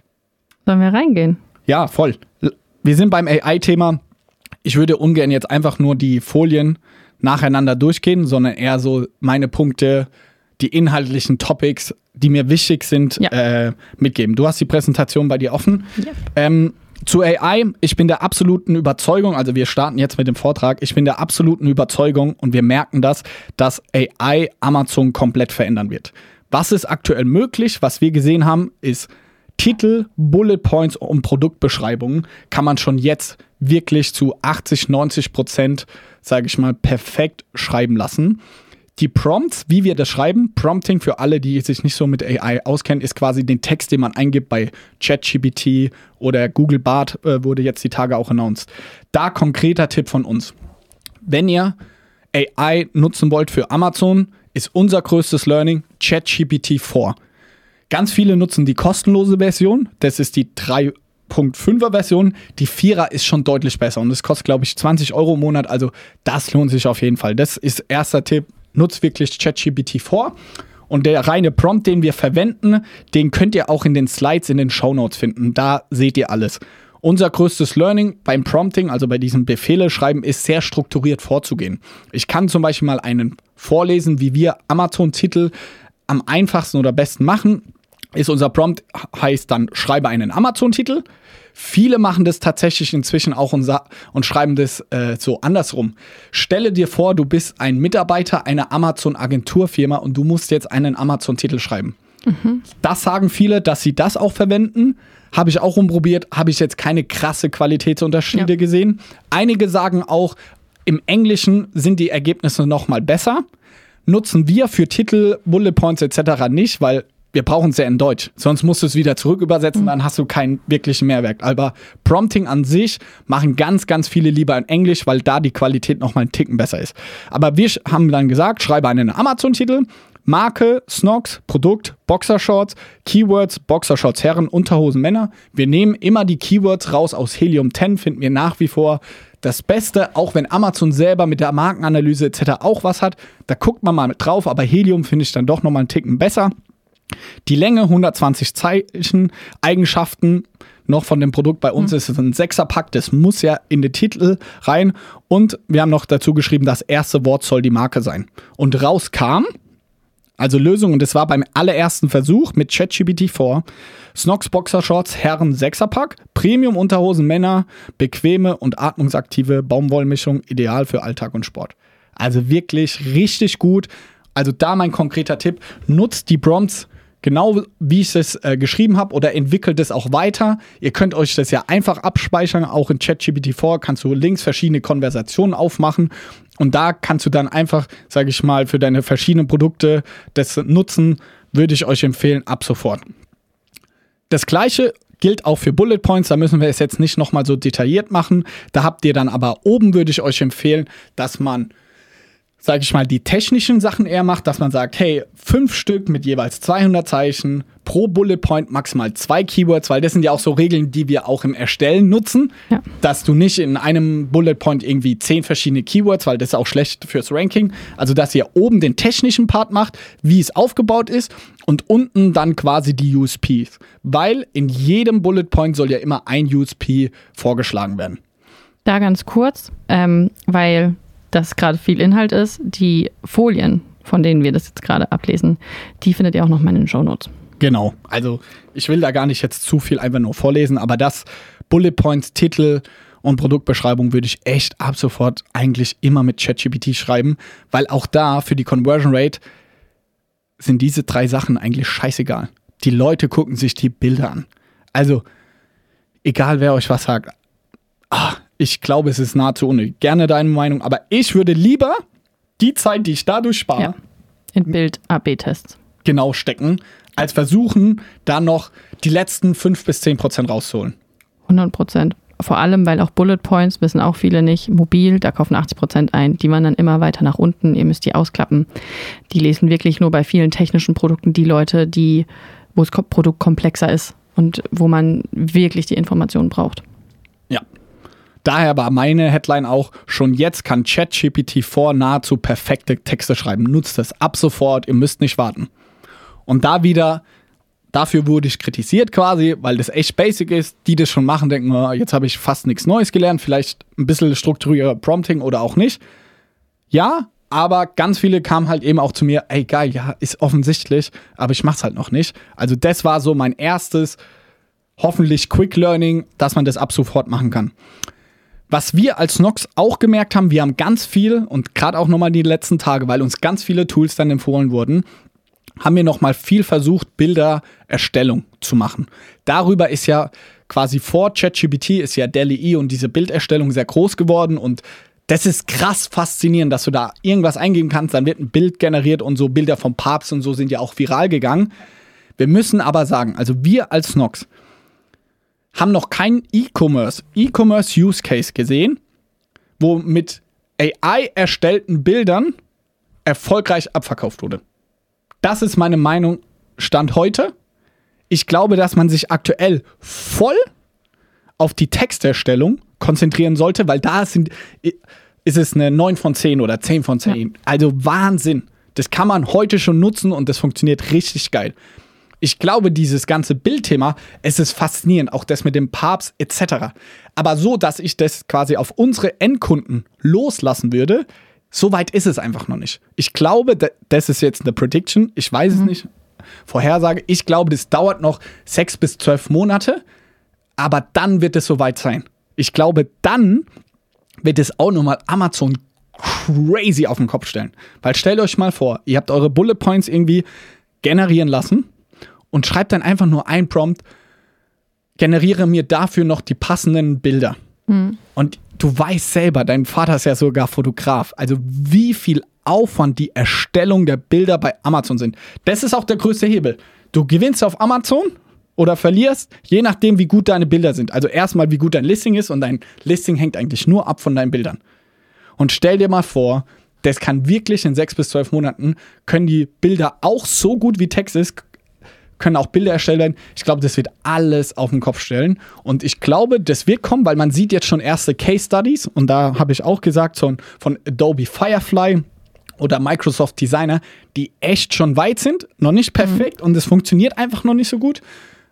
Sollen wir reingehen? Ja, voll. Wir sind beim AI-Thema. Ich würde ungern jetzt einfach nur die Folien nacheinander durchgehen, sondern eher so meine Punkte, die inhaltlichen Topics, die mir wichtig sind, ja. äh, mitgeben. Du hast die Präsentation bei dir offen. Ja. Ähm, zu AI, ich bin der absoluten Überzeugung, also wir starten jetzt mit dem Vortrag, ich bin der absoluten Überzeugung und wir merken das, dass AI Amazon komplett verändern wird. Was ist aktuell möglich? Was wir gesehen haben, ist Titel, Bullet Points und Produktbeschreibungen kann man schon jetzt wirklich zu 80, 90 Prozent, sage ich mal, perfekt schreiben lassen. Die Prompts, wie wir das schreiben, Prompting für alle, die sich nicht so mit AI auskennen, ist quasi den Text, den man eingibt bei ChatGPT oder Google Bart, äh, wurde jetzt die Tage auch announced. Da konkreter Tipp von uns. Wenn ihr AI nutzen wollt für Amazon, ist unser größtes Learning ChatGPT 4. Ganz viele nutzen die kostenlose Version. Das ist die 3.5er Version. Die 4er ist schon deutlich besser und es kostet, glaube ich, 20 Euro im Monat. Also das lohnt sich auf jeden Fall. Das ist erster Tipp. Nutzt wirklich ChatGPT 4. Und der reine Prompt, den wir verwenden, den könnt ihr auch in den Slides in den Show Notes finden. Da seht ihr alles. Unser größtes Learning beim Prompting, also bei diesem Befehle schreiben, ist sehr strukturiert vorzugehen. Ich kann zum Beispiel mal einen vorlesen, wie wir Amazon-Titel am einfachsten oder besten machen. Ist unser Prompt, heißt dann, schreibe einen Amazon-Titel. Viele machen das tatsächlich inzwischen auch und, und schreiben das äh, so andersrum. Stelle dir vor, du bist ein Mitarbeiter einer Amazon-Agenturfirma und du musst jetzt einen Amazon-Titel schreiben. Mhm. Das sagen viele, dass sie das auch verwenden. Habe ich auch rumprobiert, habe ich jetzt keine krasse Qualitätsunterschiede ja. gesehen. Einige sagen auch, im Englischen sind die Ergebnisse noch mal besser. Nutzen wir für Titel, Bullet Points etc. nicht, weil wir brauchen es ja in Deutsch. Sonst musst du es wieder zurück übersetzen, mhm. dann hast du keinen wirklichen Mehrwert. Aber Prompting an sich machen ganz, ganz viele lieber in Englisch, weil da die Qualität noch mal einen Ticken besser ist. Aber wir haben dann gesagt, schreibe einen Amazon-Titel, Marke, Snox, Produkt, Boxershorts, Keywords, Boxershorts Herren, Unterhosen Männer. Wir nehmen immer die Keywords raus aus Helium 10, finden wir nach wie vor das Beste, auch wenn Amazon selber mit der Markenanalyse etc. auch was hat. Da guckt man mal mit drauf, aber Helium finde ich dann doch nochmal einen Ticken besser. Die Länge 120 Zeichen, Eigenschaften noch von dem Produkt bei uns mhm. ist es ein Sechserpack, das muss ja in den Titel rein. Und wir haben noch dazu geschrieben, das erste Wort soll die Marke sein. Und rauskam, also Lösung, und das war beim allerersten Versuch mit ChatGPT 4. Snox Boxershorts Herren Sechserpack, Premium Unterhosen Männer, bequeme und atmungsaktive Baumwollmischung, ideal für Alltag und Sport. Also wirklich richtig gut. Also da mein konkreter Tipp, nutzt die Prompts genau wie ich es äh, geschrieben habe oder entwickelt es auch weiter. Ihr könnt euch das ja einfach abspeichern, auch in ChatGPT 4 kannst du links verschiedene Konversationen aufmachen und da kannst du dann einfach, sage ich mal, für deine verschiedenen Produkte das nutzen, würde ich euch empfehlen, ab sofort. Das gleiche gilt auch für Bullet Points, da müssen wir es jetzt nicht nochmal so detailliert machen. Da habt ihr dann aber oben, würde ich euch empfehlen, dass man sage ich mal, die technischen Sachen eher macht, dass man sagt, hey, fünf Stück mit jeweils 200 Zeichen, pro Bullet Point maximal zwei Keywords, weil das sind ja auch so Regeln, die wir auch im Erstellen nutzen, ja. dass du nicht in einem Bullet Point irgendwie zehn verschiedene Keywords, weil das ist auch schlecht fürs Ranking, also dass ihr oben den technischen Part macht, wie es aufgebaut ist und unten dann quasi die USPs, weil in jedem Bullet Point soll ja immer ein USP vorgeschlagen werden. Da ganz kurz, ähm, weil dass gerade viel Inhalt ist. Die Folien, von denen wir das jetzt gerade ablesen, die findet ihr auch noch mal in den Show Notes. Genau. Also ich will da gar nicht jetzt zu viel einfach nur vorlesen, aber das Bullet Points, Titel und Produktbeschreibung würde ich echt ab sofort eigentlich immer mit ChatGPT schreiben, weil auch da für die Conversion Rate sind diese drei Sachen eigentlich scheißegal. Die Leute gucken sich die Bilder an. Also, egal wer euch was sagt, ah, ich glaube, es ist nahezu unnötig. Gerne deine Meinung, aber ich würde lieber die Zeit, die ich dadurch spare, ja. in Bild-AB-Tests genau stecken, als versuchen, da noch die letzten 5 bis 10 Prozent rauszuholen. 100 Prozent. Vor allem, weil auch Bullet Points wissen auch viele nicht. Mobil, da kaufen 80 Prozent ein. Die wandern immer weiter nach unten. Ihr müsst die ausklappen. Die lesen wirklich nur bei vielen technischen Produkten die Leute, die, wo das Produkt komplexer ist und wo man wirklich die Informationen braucht. Ja, Daher war meine Headline auch, schon jetzt kann ChatGPT 4 nahezu perfekte Texte schreiben. Nutzt es ab sofort, ihr müsst nicht warten. Und da wieder, dafür wurde ich kritisiert quasi, weil das echt basic ist. Die das schon machen, denken, oh, jetzt habe ich fast nichts Neues gelernt, vielleicht ein bisschen strukturierter Prompting oder auch nicht. Ja, aber ganz viele kamen halt eben auch zu mir, ey geil, ja, ist offensichtlich, aber ich mach's halt noch nicht. Also das war so mein erstes, hoffentlich Quick Learning, dass man das ab sofort machen kann. Was wir als Nox auch gemerkt haben, wir haben ganz viel und gerade auch nochmal die letzten Tage, weil uns ganz viele Tools dann empfohlen wurden, haben wir nochmal viel versucht, Bildererstellung zu machen. Darüber ist ja quasi vor ChatGPT ist ja DALI-E und diese Bilderstellung sehr groß geworden und das ist krass faszinierend, dass du da irgendwas eingeben kannst, dann wird ein Bild generiert und so Bilder vom Papst und so sind ja auch viral gegangen. Wir müssen aber sagen, also wir als Nox haben noch keinen E-Commerce, E-Commerce Use Case gesehen, wo mit AI erstellten Bildern erfolgreich abverkauft wurde. Das ist meine Meinung Stand heute. Ich glaube, dass man sich aktuell voll auf die Texterstellung konzentrieren sollte, weil da sind, ist es eine 9 von 10 oder 10 von 10. Ja. Also Wahnsinn. Das kann man heute schon nutzen und das funktioniert richtig geil. Ich glaube, dieses ganze Bildthema, es ist faszinierend, auch das mit dem Papst etc. Aber so, dass ich das quasi auf unsere Endkunden loslassen würde, so weit ist es einfach noch nicht. Ich glaube, das ist jetzt eine Prediction, ich weiß mhm. es nicht, Vorhersage. Ich glaube, das dauert noch sechs bis zwölf Monate, aber dann wird es soweit sein. Ich glaube, dann wird es auch nochmal Amazon crazy auf den Kopf stellen. Weil stellt euch mal vor, ihr habt eure Bullet Points irgendwie generieren lassen und schreibt dann einfach nur ein Prompt, generiere mir dafür noch die passenden Bilder. Mhm. Und du weißt selber, dein Vater ist ja sogar Fotograf, also wie viel Aufwand die Erstellung der Bilder bei Amazon sind. Das ist auch der größte Hebel. Du gewinnst auf Amazon oder verlierst, je nachdem, wie gut deine Bilder sind. Also erstmal, wie gut dein Listing ist und dein Listing hängt eigentlich nur ab von deinen Bildern. Und stell dir mal vor, das kann wirklich in sechs bis zwölf Monaten, können die Bilder auch so gut wie Text ist, können auch Bilder erstellt werden. Ich glaube, das wird alles auf den Kopf stellen. Und ich glaube, das wird kommen, weil man sieht jetzt schon erste Case Studies. Und da habe ich auch gesagt, von, von Adobe Firefly oder Microsoft Designer, die echt schon weit sind, noch nicht perfekt mhm. und es funktioniert einfach noch nicht so gut.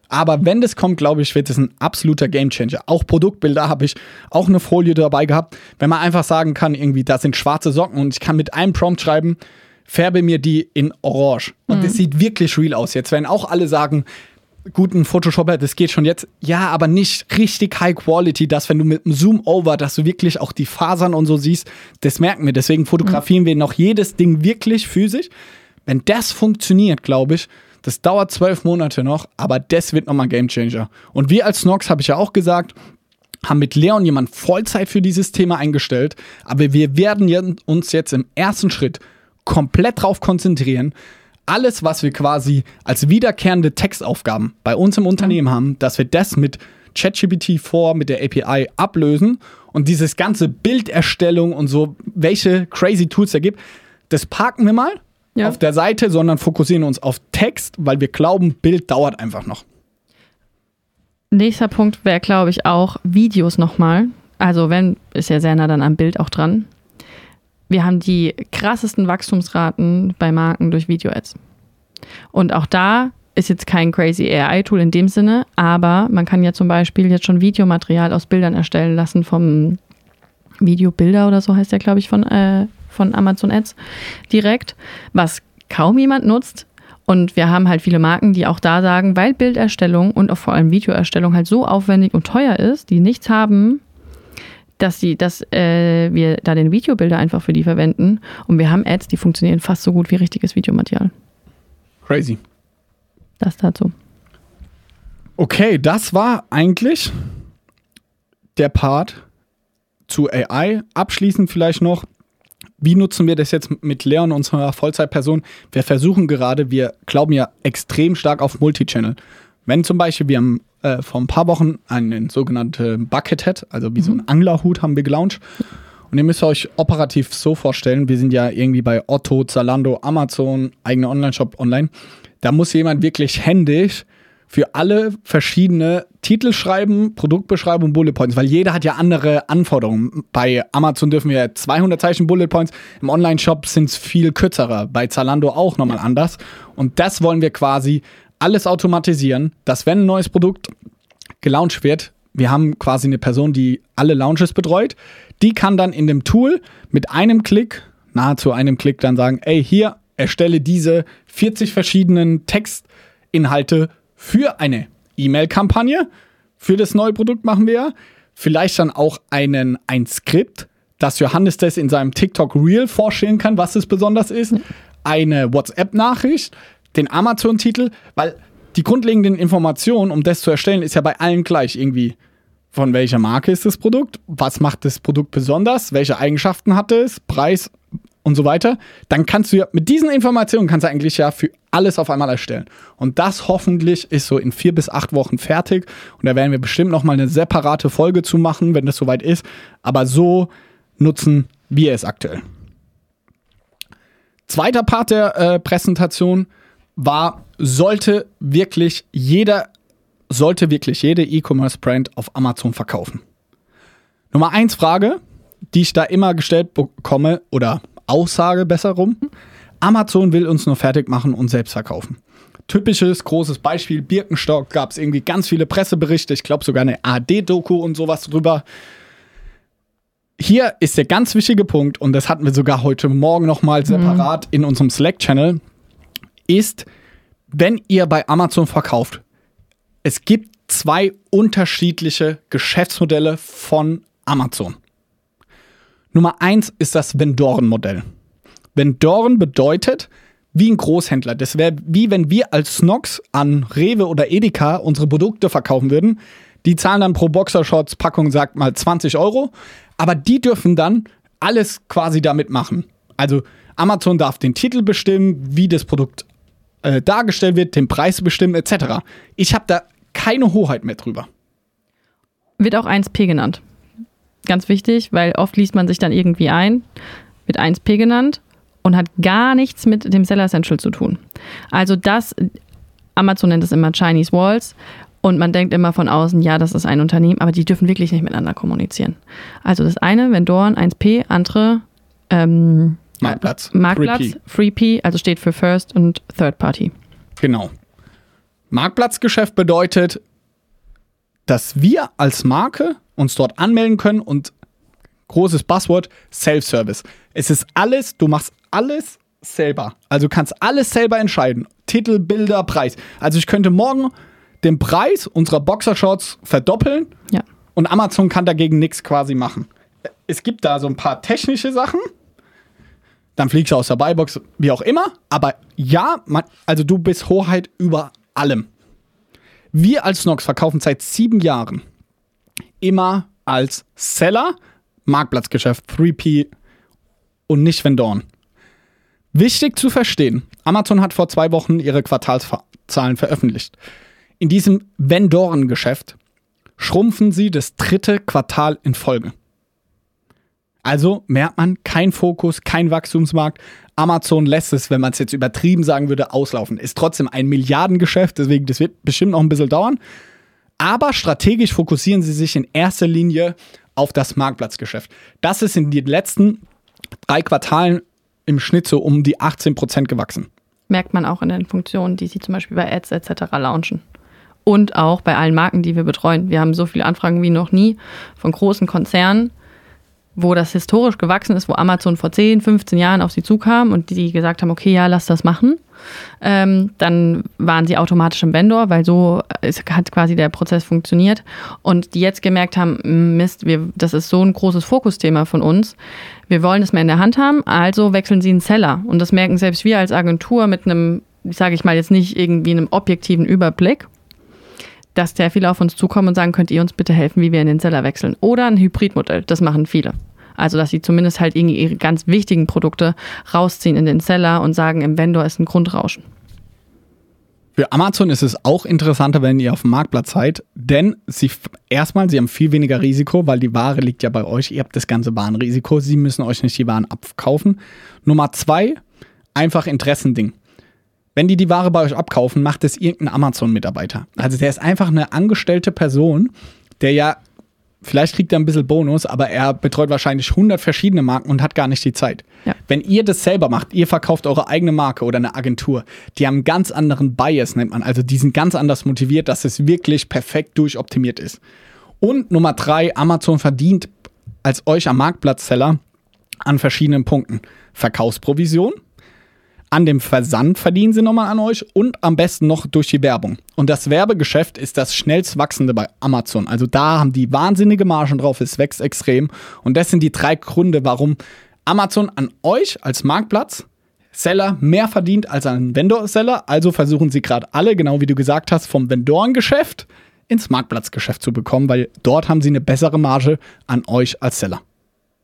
Aber wenn das kommt, glaube ich, wird es ein absoluter Gamechanger. Auch Produktbilder habe ich auch eine Folie dabei gehabt. Wenn man einfach sagen kann, irgendwie, da sind schwarze Socken und ich kann mit einem Prompt schreiben, färbe mir die in Orange. Und mhm. das sieht wirklich real aus. Jetzt werden auch alle sagen, guten Photoshopper, das geht schon jetzt. Ja, aber nicht richtig High Quality, dass wenn du mit einem Zoom Over, dass du wirklich auch die Fasern und so siehst, das merken wir. Deswegen fotografieren mhm. wir noch jedes Ding wirklich physisch. Wenn das funktioniert, glaube ich, das dauert zwölf Monate noch, aber das wird nochmal Game Changer. Und wir als Snox, habe ich ja auch gesagt, haben mit Leon jemand Vollzeit für dieses Thema eingestellt. Aber wir werden uns jetzt im ersten Schritt komplett drauf konzentrieren, alles, was wir quasi als wiederkehrende Textaufgaben bei uns im Unternehmen haben, dass wir das mit ChatGPT 4 mit der API ablösen und dieses ganze Bilderstellung und so, welche crazy Tools da gibt, das parken wir mal ja. auf der Seite, sondern fokussieren uns auf Text, weil wir glauben, Bild dauert einfach noch. Nächster Punkt wäre, glaube ich, auch Videos nochmal. Also, wenn, ist ja sehr nah dann am Bild auch dran wir haben die krassesten Wachstumsraten bei Marken durch Video-Ads. Und auch da ist jetzt kein crazy AI-Tool in dem Sinne, aber man kann ja zum Beispiel jetzt schon Videomaterial aus Bildern erstellen lassen vom Videobilder oder so heißt der, glaube ich, von, äh, von Amazon Ads direkt, was kaum jemand nutzt. Und wir haben halt viele Marken, die auch da sagen, weil Bilderstellung und auch vor allem Videoerstellung halt so aufwendig und teuer ist, die nichts haben, dass, die, dass äh, wir da den Videobilder einfach für die verwenden. Und wir haben Ads, die funktionieren fast so gut wie richtiges Videomaterial. Crazy. Das dazu. Okay, das war eigentlich der Part zu AI. Abschließend vielleicht noch, wie nutzen wir das jetzt mit Leon, unserer Vollzeitperson? Wir versuchen gerade, wir glauben ja extrem stark auf Multichannel. Wenn zum Beispiel wir haben äh, vor ein paar Wochen einen sogenannten Buckethead, also wie mhm. so ein. Anglerhut haben wir gelauncht. Und ihr müsst euch operativ so vorstellen, wir sind ja irgendwie bei Otto, Zalando, Amazon, eigener Online-Shop online. Da muss jemand wirklich händisch für alle verschiedene Titel schreiben, Produktbeschreibung, Bullet Points, weil jeder hat ja andere Anforderungen. Bei Amazon dürfen wir 200 Zeichen Bullet Points, im Online-Shop sind es viel kürzerer, bei Zalando auch nochmal anders. Und das wollen wir quasi alles automatisieren, dass wenn ein neues Produkt gelauncht wird, wir haben quasi eine Person, die alle Launches betreut, die kann dann in dem Tool mit einem Klick, nahezu einem Klick, dann sagen, ey, hier erstelle diese 40 verschiedenen Textinhalte für eine E-Mail-Kampagne. Für das neue Produkt machen wir vielleicht dann auch einen, ein Skript, dass Johannes das in seinem TikTok Reel vorstellen kann, was es besonders ist. Eine WhatsApp-Nachricht, den Amazon-Titel, weil die grundlegenden Informationen, um das zu erstellen, ist ja bei allen gleich irgendwie von welcher Marke ist das Produkt, was macht das Produkt besonders, welche Eigenschaften hat es, Preis und so weiter, dann kannst du ja mit diesen Informationen kannst du eigentlich ja für alles auf einmal erstellen. Und das hoffentlich ist so in vier bis acht Wochen fertig. Und da werden wir bestimmt noch mal eine separate Folge zu machen, wenn das soweit ist. Aber so nutzen wir es aktuell. Zweiter Part der äh, Präsentation war, sollte wirklich jeder, sollte wirklich jede E-Commerce-Brand auf Amazon verkaufen? Nummer eins Frage, die ich da immer gestellt bekomme, oder Aussage besser rum. Amazon will uns nur fertig machen und selbst verkaufen. Typisches großes Beispiel, Birkenstock, gab es irgendwie ganz viele Presseberichte, ich glaube sogar eine AD-Doku und sowas drüber. Hier ist der ganz wichtige Punkt, und das hatten wir sogar heute Morgen nochmal separat mhm. in unserem Slack-Channel, ist, wenn ihr bei Amazon verkauft, es gibt zwei unterschiedliche Geschäftsmodelle von Amazon. Nummer eins ist das Vendoren-Modell. Vendoren bedeutet, wie ein Großhändler. Das wäre wie wenn wir als Snox an Rewe oder Edeka unsere Produkte verkaufen würden. Die zahlen dann pro Boxershorts Packung, sagt mal 20 Euro. Aber die dürfen dann alles quasi damit machen. Also Amazon darf den Titel bestimmen, wie das Produkt äh, dargestellt wird, den Preis bestimmen, etc. Ich habe da keine Hoheit mehr drüber. Wird auch 1P genannt ganz wichtig, weil oft liest man sich dann irgendwie ein, wird 1P genannt und hat gar nichts mit dem Seller Essential zu tun. Also das, Amazon nennt es immer Chinese Walls und man denkt immer von außen, ja, das ist ein Unternehmen, aber die dürfen wirklich nicht miteinander kommunizieren. Also das eine, Vendoren 1P, andere ähm, Marktplatz. Marktplatz, 3P, also steht für First und Third Party. Genau. Marktplatzgeschäft bedeutet, dass wir als Marke uns dort anmelden können und großes Passwort Self-Service. Es ist alles, du machst alles selber. Also kannst alles selber entscheiden. Titel, Bilder, Preis. Also ich könnte morgen den Preis unserer Boxershorts verdoppeln ja. und Amazon kann dagegen nichts quasi machen. Es gibt da so ein paar technische Sachen. Dann fliegst du aus der Buybox, wie auch immer. Aber ja, man, also du bist Hoheit über allem. Wir als Nox verkaufen seit sieben Jahren immer als Seller, Marktplatzgeschäft, 3P und nicht Vendoren. Wichtig zu verstehen, Amazon hat vor zwei Wochen ihre Quartalszahlen veröffentlicht. In diesem Vendorengeschäft schrumpfen sie das dritte Quartal in Folge. Also merkt man, kein Fokus, kein Wachstumsmarkt. Amazon lässt es, wenn man es jetzt übertrieben sagen würde, auslaufen. Ist trotzdem ein Milliardengeschäft, deswegen das wird bestimmt noch ein bisschen dauern. Aber strategisch fokussieren sie sich in erster Linie auf das Marktplatzgeschäft. Das ist in den letzten drei Quartalen im Schnitt so um die 18 Prozent gewachsen. Merkt man auch in den Funktionen, die sie zum Beispiel bei Ads etc. launchen. Und auch bei allen Marken, die wir betreuen. Wir haben so viele Anfragen wie noch nie von großen Konzernen, wo das historisch gewachsen ist, wo Amazon vor 10, 15 Jahren auf sie zukam und die gesagt haben, okay, ja, lass das machen. Ähm, dann waren sie automatisch im Vendor, weil so ist, hat quasi der Prozess funktioniert. Und die jetzt gemerkt haben, Mist, wir, das ist so ein großes Fokusthema von uns. Wir wollen es mehr in der Hand haben, also wechseln sie einen Seller. Und das merken selbst wir als Agentur mit einem, sage ich mal jetzt nicht irgendwie einem objektiven Überblick, dass sehr viele auf uns zukommen und sagen, könnt ihr uns bitte helfen, wie wir in den Seller wechseln. Oder ein Hybridmodell, das machen viele. Also, dass sie zumindest halt irgendwie ihre ganz wichtigen Produkte rausziehen in den Seller und sagen, im Vendor ist ein Grundrauschen. Für Amazon ist es auch interessanter, wenn ihr auf dem Marktplatz seid, denn sie erstmal, sie haben viel weniger Risiko, weil die Ware liegt ja bei euch, ihr habt das ganze Warenrisiko, sie müssen euch nicht die Waren abkaufen. Nummer zwei, einfach Interessending. Wenn die die Ware bei euch abkaufen, macht es irgendein Amazon-Mitarbeiter. Also der ist einfach eine angestellte Person, der ja, vielleicht kriegt er ein bisschen Bonus, aber er betreut wahrscheinlich 100 verschiedene Marken und hat gar nicht die Zeit. Ja. Wenn ihr das selber macht, ihr verkauft eure eigene Marke oder eine Agentur, die haben einen ganz anderen Bias, nennt man. Also die sind ganz anders motiviert, dass es wirklich perfekt durchoptimiert ist. Und Nummer drei, Amazon verdient als euch am Marktplatzseller an verschiedenen Punkten. Verkaufsprovision, an dem Versand verdienen sie nochmal an euch und am besten noch durch die Werbung. Und das Werbegeschäft ist das schnellst wachsende bei Amazon. Also da haben die wahnsinnige Margen drauf, es wächst extrem. Und das sind die drei Gründe, warum Amazon an euch als Marktplatz Seller mehr verdient als ein Vendor-Seller. Also versuchen sie gerade alle, genau wie du gesagt hast, vom Vendorengeschäft ins Marktplatzgeschäft zu bekommen, weil dort haben sie eine bessere Marge an euch als Seller.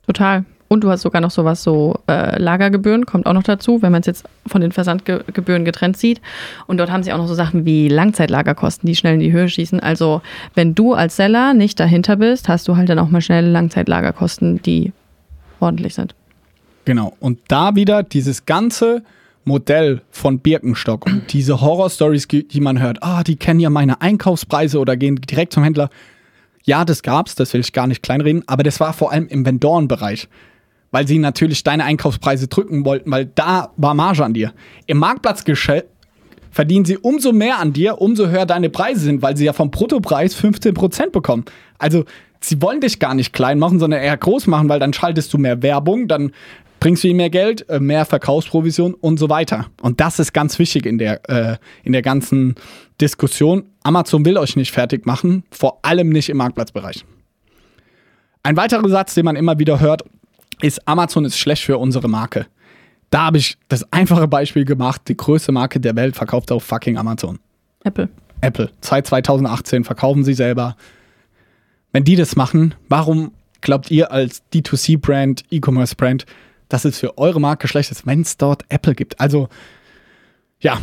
Total. Und du hast sogar noch sowas, so äh, Lagergebühren, kommt auch noch dazu, wenn man es jetzt von den Versandgebühren getrennt sieht. Und dort haben sie auch noch so Sachen wie Langzeitlagerkosten, die schnell in die Höhe schießen. Also wenn du als Seller nicht dahinter bist, hast du halt dann auch mal schnell Langzeitlagerkosten, die ordentlich sind. Genau. Und da wieder dieses ganze Modell von Birkenstock und diese Horror-Stories, die man hört, ah, die kennen ja meine Einkaufspreise oder gehen direkt zum Händler. Ja, das gab's, das will ich gar nicht kleinreden, aber das war vor allem im Vendorenbereich weil sie natürlich deine Einkaufspreise drücken wollten, weil da war Marge an dir. Im Marktplatzgeschäft verdienen sie umso mehr an dir, umso höher deine Preise sind, weil sie ja vom Bruttopreis 15% bekommen. Also sie wollen dich gar nicht klein machen, sondern eher groß machen, weil dann schaltest du mehr Werbung, dann bringst du ihnen mehr Geld, äh, mehr Verkaufsprovision und so weiter. Und das ist ganz wichtig in der, äh, in der ganzen Diskussion. Amazon will euch nicht fertig machen, vor allem nicht im Marktplatzbereich. Ein weiterer Satz, den man immer wieder hört, ist Amazon ist schlecht für unsere Marke. Da habe ich das einfache Beispiel gemacht. Die größte Marke der Welt verkauft auf fucking Amazon. Apple. Apple. Seit 2018 verkaufen sie selber. Wenn die das machen, warum glaubt ihr als D2C-Brand, E-Commerce-Brand, dass es für eure Marke schlecht ist, wenn es dort Apple gibt? Also, ja.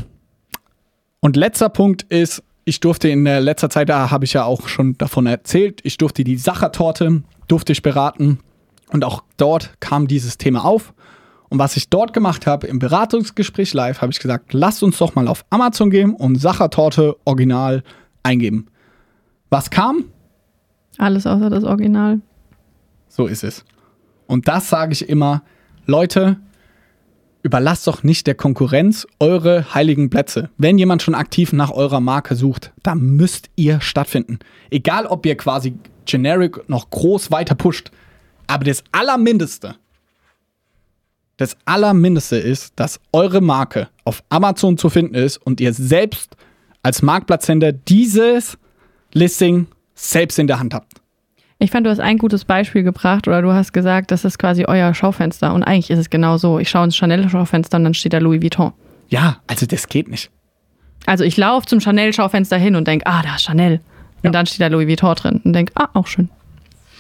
Und letzter Punkt ist, ich durfte in der letzter Zeit, da habe ich ja auch schon davon erzählt, ich durfte die Sachertorte, durfte ich beraten. Und auch dort kam dieses Thema auf. Und was ich dort gemacht habe, im Beratungsgespräch live, habe ich gesagt, lasst uns doch mal auf Amazon gehen und Sachertorte Original eingeben. Was kam? Alles außer das Original. So ist es. Und das sage ich immer, Leute, überlasst doch nicht der Konkurrenz eure heiligen Plätze. Wenn jemand schon aktiv nach eurer Marke sucht, dann müsst ihr stattfinden. Egal, ob ihr quasi generic noch groß weiter pusht. Aber das Allermindeste, das Allermindeste ist, dass eure Marke auf Amazon zu finden ist und ihr selbst als Marktplatzhändler dieses Listing selbst in der Hand habt. Ich fand, du hast ein gutes Beispiel gebracht oder du hast gesagt, das ist quasi euer Schaufenster und eigentlich ist es genau so. Ich schaue ins Chanel-Schaufenster und dann steht da Louis Vuitton. Ja, also das geht nicht. Also ich laufe zum Chanel-Schaufenster hin und denke, ah, da ist Chanel. Und Ja. dann steht da Louis Vuitton drin und denke, ah, auch schön.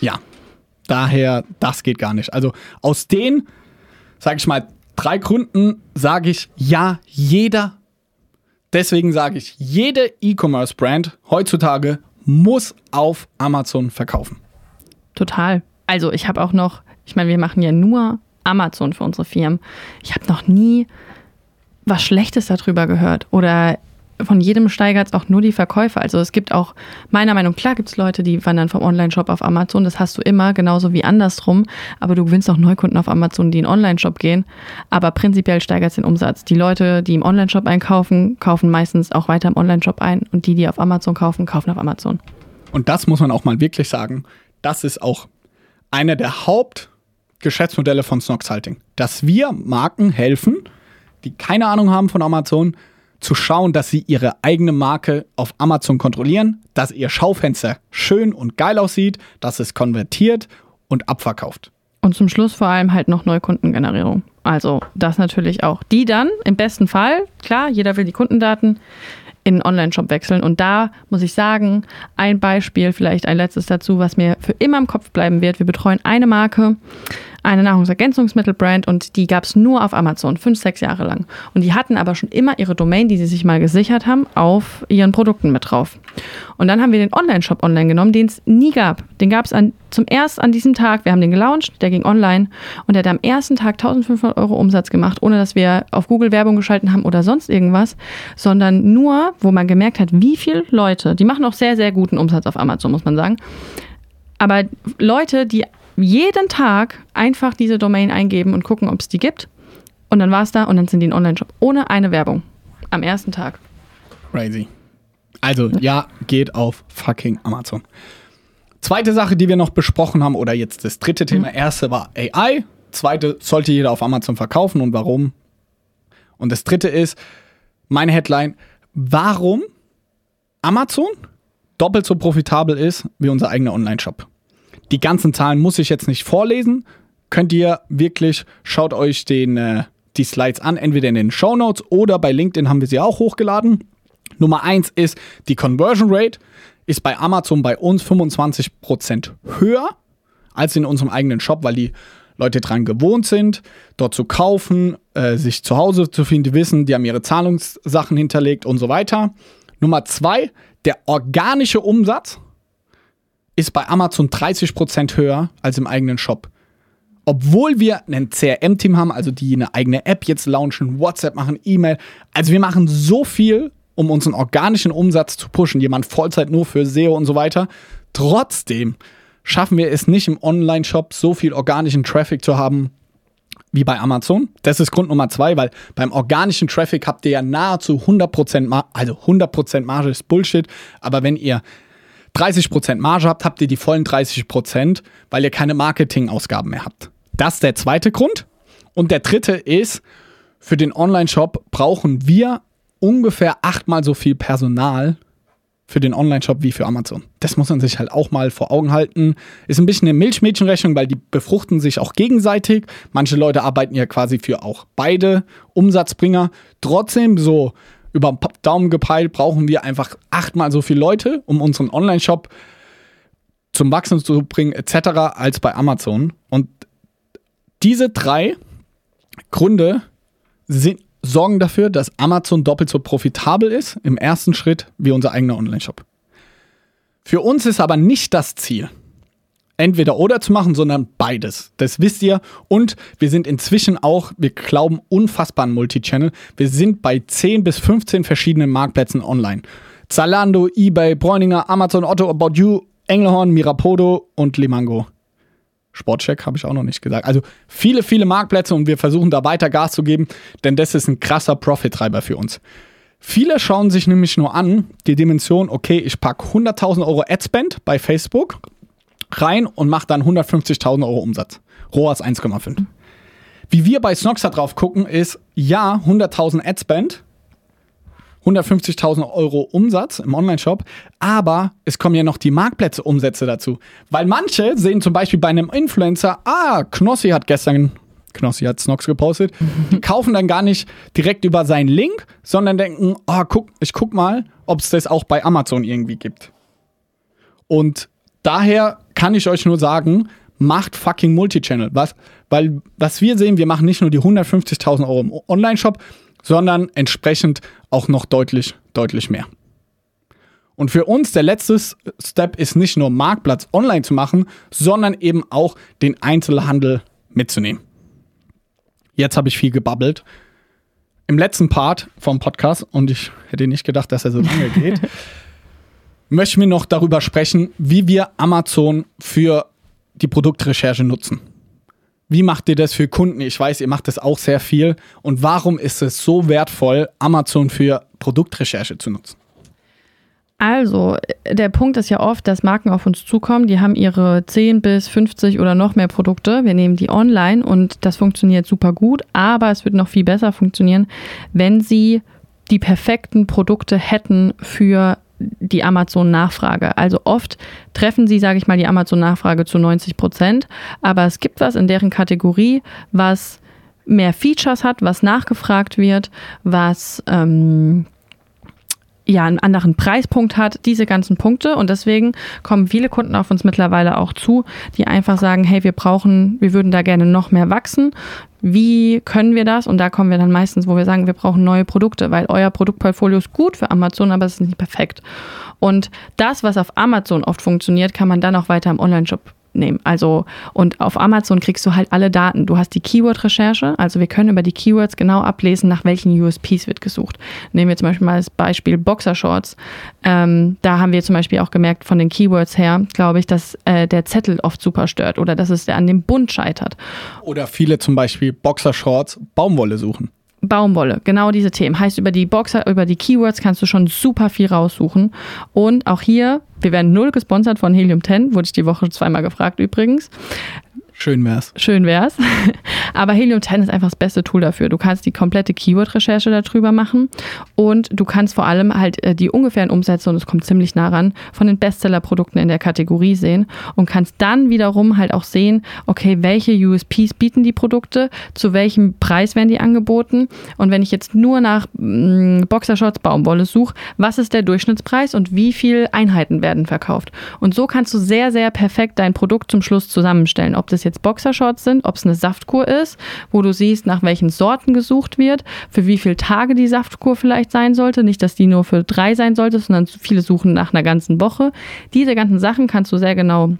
Ja, daher, das geht gar nicht. Also aus den, sage ich mal, drei Gründen sage ich, ja, jeder, deswegen sage ich, jede E-Commerce-Brand heutzutage muss auf Amazon verkaufen. Total. Also ich habe auch noch, ich meine, wir machen ja nur Amazon für unsere Firmen. Ich habe noch nie was Schlechtes darüber gehört oder von jedem steigert es auch nur die Verkäufe. Also es gibt auch, meiner Meinung nach, klar gibt es Leute, die wandern vom Online-Shop auf Amazon. Das hast du immer, genauso wie andersrum. Aber du gewinnst auch Neukunden auf Amazon, die in den Online-Shop gehen. Aber prinzipiell steigert es den Umsatz. Die Leute, die im Online-Shop einkaufen, kaufen meistens auch weiter im Online-Shop ein. Und die, die auf Amazon kaufen, kaufen auf Amazon. Und das muss man auch mal wirklich sagen. Das ist auch einer der Hauptgeschäftsmodelle von Snox Halting. Dass wir Marken helfen, die keine Ahnung haben von Amazon, zu schauen, dass sie ihre eigene Marke auf Amazon kontrollieren, dass ihr Schaufenster schön und geil aussieht, dass es konvertiert und abverkauft. Und zum Schluss vor allem halt noch Neukundengenerierung. Also das natürlich auch. Die dann im besten Fall, klar, jeder will die Kundendaten, in einen Online-Shop wechseln. Und da muss ich sagen, ein Beispiel, vielleicht ein letztes dazu, was mir für immer im Kopf bleiben wird. Wir betreuen eine Marke, eine Nahrungsergänzungsmittelbrand und die gab es nur auf Amazon, fünf, sechs Jahre lang. Und die hatten aber schon immer ihre Domain, die sie sich mal gesichert haben, auf ihren Produkten mit drauf. Und dann haben wir den Online-Shop online genommen, den es nie gab. Den gab es zum erst an diesem Tag. Wir haben den gelauncht, der ging online und der hat am ersten Tag 1500 Euro Umsatz gemacht, ohne dass wir auf Google Werbung geschalten haben oder sonst irgendwas, sondern nur, wo man gemerkt hat, wie viele Leute, die machen auch sehr, sehr guten Umsatz auf Amazon, muss man sagen. Aber Leute, die jeden Tag einfach diese Domain eingeben und gucken, ob es die gibt. Und dann war es da und dann sind die in Online-Shop. Ohne eine Werbung. Am ersten Tag. Crazy. Also, ja, geht auf fucking Amazon. Zweite Sache, die wir noch besprochen haben, oder jetzt das dritte Thema. Erste war AI. Zweite, sollte jeder auf Amazon verkaufen und warum? Und das dritte ist, meine Headline, warum Amazon doppelt so profitabel ist wie unser eigener Online-Shop. Die ganzen Zahlen muss ich jetzt nicht vorlesen. Könnt ihr wirklich, schaut euch den, äh, die Slides an, entweder in den Show Notes oder bei LinkedIn haben wir sie auch hochgeladen. Nummer eins ist die Conversion Rate ist bei Amazon bei uns 25% höher als in unserem eigenen Shop, weil die Leute dran gewohnt sind, dort zu kaufen, äh, sich zu Hause zu finden, die wissen, die haben ihre Zahlungssachen hinterlegt und so weiter. Nummer zwei, der organische Umsatz ist bei Amazon 30% höher als im eigenen Shop. Obwohl wir ein CRM-Team haben, also die eine eigene App jetzt launchen, WhatsApp machen, E-Mail. Also wir machen so viel, um unseren organischen Umsatz zu pushen. Jemand Vollzeit nur für SEO und so weiter. Trotzdem schaffen wir es nicht im Online-Shop so viel organischen Traffic zu haben wie bei Amazon. Das ist Grund Nummer zwei, weil beim organischen Traffic habt ihr ja nahezu 100% Marge, also 100% Marge ist Bullshit, aber wenn ihr 30% Marge habt, habt ihr die vollen 30%, weil ihr keine Marketingausgaben mehr habt. Das ist der zweite Grund. Und der dritte ist, für den Online-Shop brauchen wir ungefähr achtmal so viel Personal für den Online-Shop wie für Amazon. Das muss man sich halt auch mal vor Augen halten. Ist ein bisschen eine Milchmädchenrechnung, weil die befruchten sich auch gegenseitig. Manche Leute arbeiten ja quasi für auch beide Umsatzbringer. Trotzdem, so über Daumen gepeilt, brauchen wir einfach achtmal so viele Leute, um unseren Online-Shop zum Wachsen zu bringen, etc., als bei Amazon. Und diese drei Gründe sind, sorgen dafür, dass Amazon doppelt so profitabel ist im ersten Schritt wie unser eigener Online-Shop. Für uns ist aber nicht das Ziel, entweder oder zu machen, sondern beides. Das wisst ihr. Und wir sind inzwischen auch, wir glauben, unfassbar an Multichannel. Wir sind bei 10 bis 15 verschiedenen Marktplätzen online. Zalando, eBay, Bräuninger, Amazon, Otto, About You, Engelhorn, Mirapodo und Limango. Sportcheck habe ich auch noch nicht gesagt. Also viele, viele Marktplätze und wir versuchen da weiter Gas zu geben, denn das ist ein krasser Profit-Treiber für uns. Viele schauen sich nämlich nur an, die Dimension, okay, ich packe 100.000 Euro Adspend bei Facebook rein und mache dann 150.000 Euro Umsatz. ROAS 1,5. Wie wir bei Snoxa drauf gucken, ist ja 100.000 Adspend 150.000 Euro Umsatz im Online-Shop, aber es kommen ja noch die Marktplätze-Umsätze dazu. Weil manche sehen zum Beispiel bei einem Influencer, ah, Knossi hat gestern, Knossi hat Snox gepostet, die kaufen dann gar nicht direkt über seinen Link, sondern denken, oh, guck, ich guck mal, ob es das auch bei Amazon irgendwie gibt. Und daher kann ich euch nur sagen, macht fucking Multichannel. Was? Weil, was wir sehen, wir machen nicht nur die 150.000 Euro im Online-Shop, sondern entsprechend auch noch deutlich, deutlich mehr. Und für uns der letzte Step ist nicht nur Marktplatz online zu machen, sondern eben auch den Einzelhandel mitzunehmen. Jetzt habe ich viel gebabbelt. Im letzten Part vom Podcast, und ich hätte nicht gedacht, dass er so lange geht, möchten wir noch darüber sprechen, wie wir Amazon für die Produktrecherche nutzen. Wie macht ihr das für Kunden? Ich weiß, ihr macht das auch sehr viel. Und warum ist es so wertvoll, Amazon für Produktrecherche zu nutzen? Also, der Punkt ist ja oft, dass Marken auf uns zukommen, die haben ihre 10 bis 50 oder noch mehr Produkte. Wir nehmen die online und das funktioniert super gut, aber es wird noch viel besser funktionieren, wenn sie die perfekten Produkte hätten für die Amazon-Nachfrage. Also oft treffen sie, sage ich mal, die Amazon-Nachfrage zu 90 Prozent, aber es gibt was in deren Kategorie, was mehr Features hat, was nachgefragt wird, was ähm, ja einen anderen Preispunkt hat, diese ganzen Punkte. Und deswegen kommen viele Kunden auf uns mittlerweile auch zu, die einfach sagen, hey, wir brauchen, wir würden da gerne noch mehr wachsen. Wie können wir das? Und da kommen wir dann meistens, wo wir sagen, wir brauchen neue Produkte, weil euer Produktportfolio ist gut für Amazon, aber es ist nicht perfekt. Und das, was auf Amazon oft funktioniert, kann man dann auch weiter im Online-Shop nehmen. Also, und auf Amazon kriegst du halt alle Daten. Du hast die Keyword-Recherche, also wir können über die Keywords genau ablesen, nach welchen USPs wird gesucht. Nehmen wir zum Beispiel mal das Beispiel Boxershorts. Ähm, da haben wir zum Beispiel auch gemerkt, von den Keywords her, glaube ich, dass äh, der Zettel oft super stört oder dass es an dem Bund scheitert. Oder viele zum Beispiel Boxershorts Baumwolle suchen. Baumwolle, genau diese Themen. Heißt, über die Boxer, über die Keywords kannst du schon super viel raussuchen. Und auch hier, wir werden null gesponsert von Helium 10, wurde ich die Woche zweimal gefragt übrigens. Schön wär's. Schön wär's. Aber Helium 10 ist einfach das beste Tool dafür. Du kannst die komplette Keyword-Recherche darüber machen und du kannst vor allem halt äh, die ungefähren Umsätze, und es kommt ziemlich nah ran, von den Bestseller-Produkten in der Kategorie sehen und kannst dann wiederum halt auch sehen, okay, welche USPs bieten die Produkte, zu welchem Preis werden die angeboten und wenn ich jetzt nur nach mh, Boxershorts Baumwolle suche, was ist der Durchschnittspreis und wie viele Einheiten werden verkauft. Und so kannst du sehr, sehr perfekt dein Produkt zum Schluss zusammenstellen. Ob das jetzt Boxershorts sind, ob es eine Saftkur ist, wo du siehst, nach welchen Sorten gesucht wird, für wie viele Tage die Saftkur vielleicht sein sollte. Nicht, dass die nur für drei sein sollte, sondern viele suchen nach einer ganzen Woche. Diese ganzen Sachen kannst du sehr genau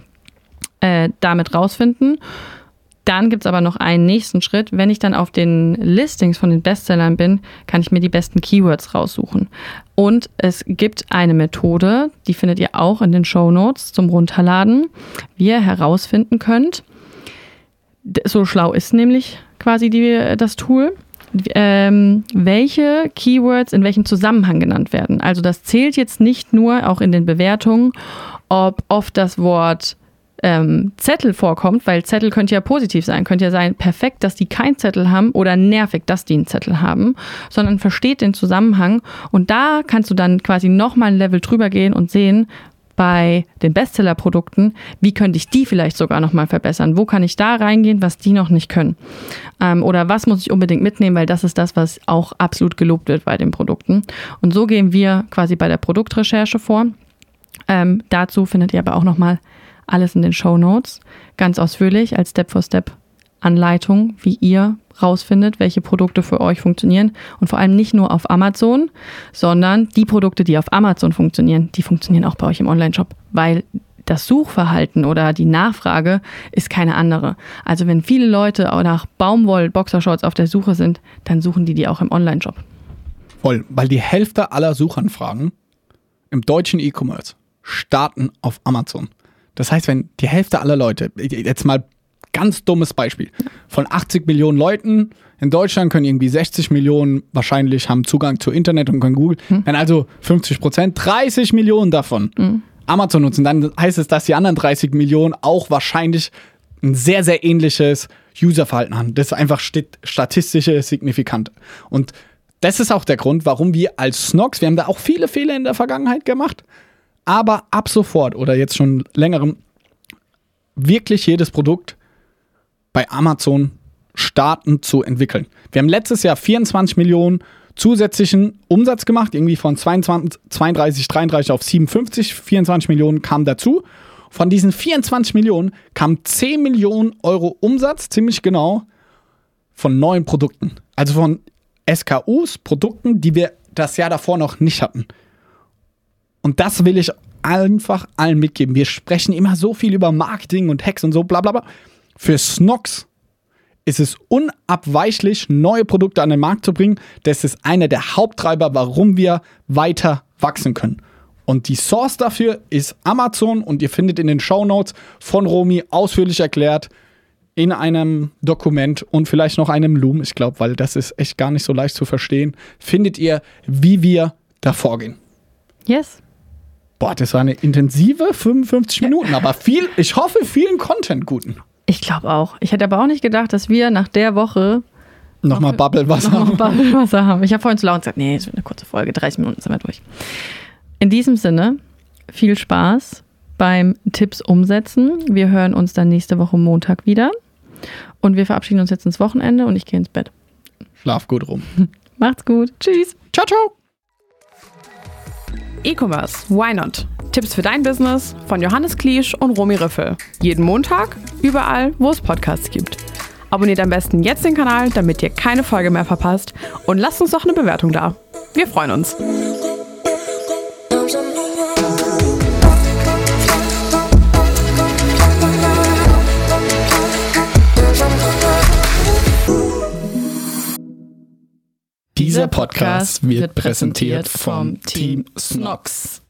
äh, damit rausfinden. Dann gibt es aber noch einen nächsten Schritt. Wenn ich dann auf den Listings von den Bestsellern bin, kann ich mir die besten Keywords raussuchen. Und es gibt eine Methode, die findet ihr auch in den Show Notes zum Runterladen, wie ihr herausfinden könnt. So schlau ist nämlich quasi die, das Tool. Ähm, welche Keywords in welchem Zusammenhang genannt werden. Also das zählt jetzt nicht nur auch in den Bewertungen, ob oft das Wort ähm, Zettel vorkommt, weil Zettel könnte ja positiv sein, könnte ja sein, perfekt, dass die keinen Zettel haben oder nervig, dass die einen Zettel haben, sondern versteht den Zusammenhang und da kannst du dann quasi nochmal ein Level drüber gehen und sehen, bei den Bestseller-Produkten, wie könnte ich die vielleicht sogar nochmal verbessern? Wo kann ich da reingehen, was die noch nicht können? Ähm, oder was muss ich unbedingt mitnehmen, weil das ist das, was auch absolut gelobt wird bei den Produkten. Und so gehen wir quasi bei der Produktrecherche vor. Ähm, dazu findet ihr aber auch nochmal alles in den Show Notes, ganz ausführlich als Step-for-Step-Anleitung, wie ihr rausfindet, welche Produkte für euch funktionieren und vor allem nicht nur auf Amazon, sondern die Produkte, die auf Amazon funktionieren, die funktionieren auch bei euch im Online-Shop, weil das Suchverhalten oder die Nachfrage ist keine andere. Also wenn viele Leute nach Baumwoll-Boxershorts auf der Suche sind, dann suchen die die auch im Online-Shop. Voll, weil die Hälfte aller Suchanfragen im deutschen E-Commerce starten auf Amazon. Das heißt, wenn die Hälfte aller Leute, jetzt mal ganz dummes Beispiel, von 80 Millionen Leuten in Deutschland können irgendwie 60 Millionen wahrscheinlich haben Zugang zu Internet und können Google. Hm. Wenn also 50 Prozent, 30 Millionen davon hm. Amazon nutzen, dann heißt es, dass die anderen 30 Millionen auch wahrscheinlich ein sehr, sehr ähnliches Userverhalten haben. Das ist einfach statistische Signifikant. Und das ist auch der Grund, warum wir als Snox, wir haben da auch viele Fehler in der Vergangenheit gemacht, aber ab sofort oder jetzt schon längerem wirklich jedes Produkt bei Amazon starten zu entwickeln. Wir haben letztes Jahr 24 Millionen zusätzlichen Umsatz gemacht, irgendwie von 22, 32, 33 auf 57, 24 Millionen kamen dazu. Von diesen 24 Millionen kamen 10 Millionen Euro Umsatz, ziemlich genau, von neuen Produkten. Also von SKUs, Produkten, die wir das Jahr davor noch nicht hatten. Und das will ich einfach allen mitgeben. Wir sprechen immer so viel über Marketing und Hacks und so, bla bla bla. Für Snox ist es unabweichlich, neue Produkte an den Markt zu bringen. Das ist einer der Haupttreiber, warum wir weiter wachsen können. Und die Source dafür ist Amazon und ihr findet in den Show Notes von Romy ausführlich erklärt in einem Dokument und vielleicht noch einem Loom, ich glaube, weil das ist echt gar nicht so leicht zu verstehen, findet ihr, wie wir da vorgehen. Yes. Boah, das war eine intensive 55 Minuten, aber viel, ich hoffe, vielen Content guten. Ich glaube auch. Ich hätte aber auch nicht gedacht, dass wir nach der Woche nochmal Bubblewasser noch Bubblewasser haben. Ich habe vorhin zu laut gesagt, nee, es wird eine kurze Folge, 30 Minuten sind wir durch. In diesem Sinne, viel Spaß beim Tipps umsetzen. Wir hören uns dann nächste Woche Montag wieder. Und wir verabschieden uns jetzt ins Wochenende und ich gehe ins Bett. Schlaf gut rum. Macht's gut. Tschüss. Ciao, ciao. E-Commerce, why not? Tipps für dein Business von Johannes Kliesch und Romy Riffel. Jeden Montag, überall, wo es Podcasts gibt. Abonniert am besten jetzt den Kanal, damit ihr keine Folge mehr verpasst und lasst uns doch eine Bewertung da. Wir freuen uns. Dieser Podcast wird präsentiert vom Team Snox.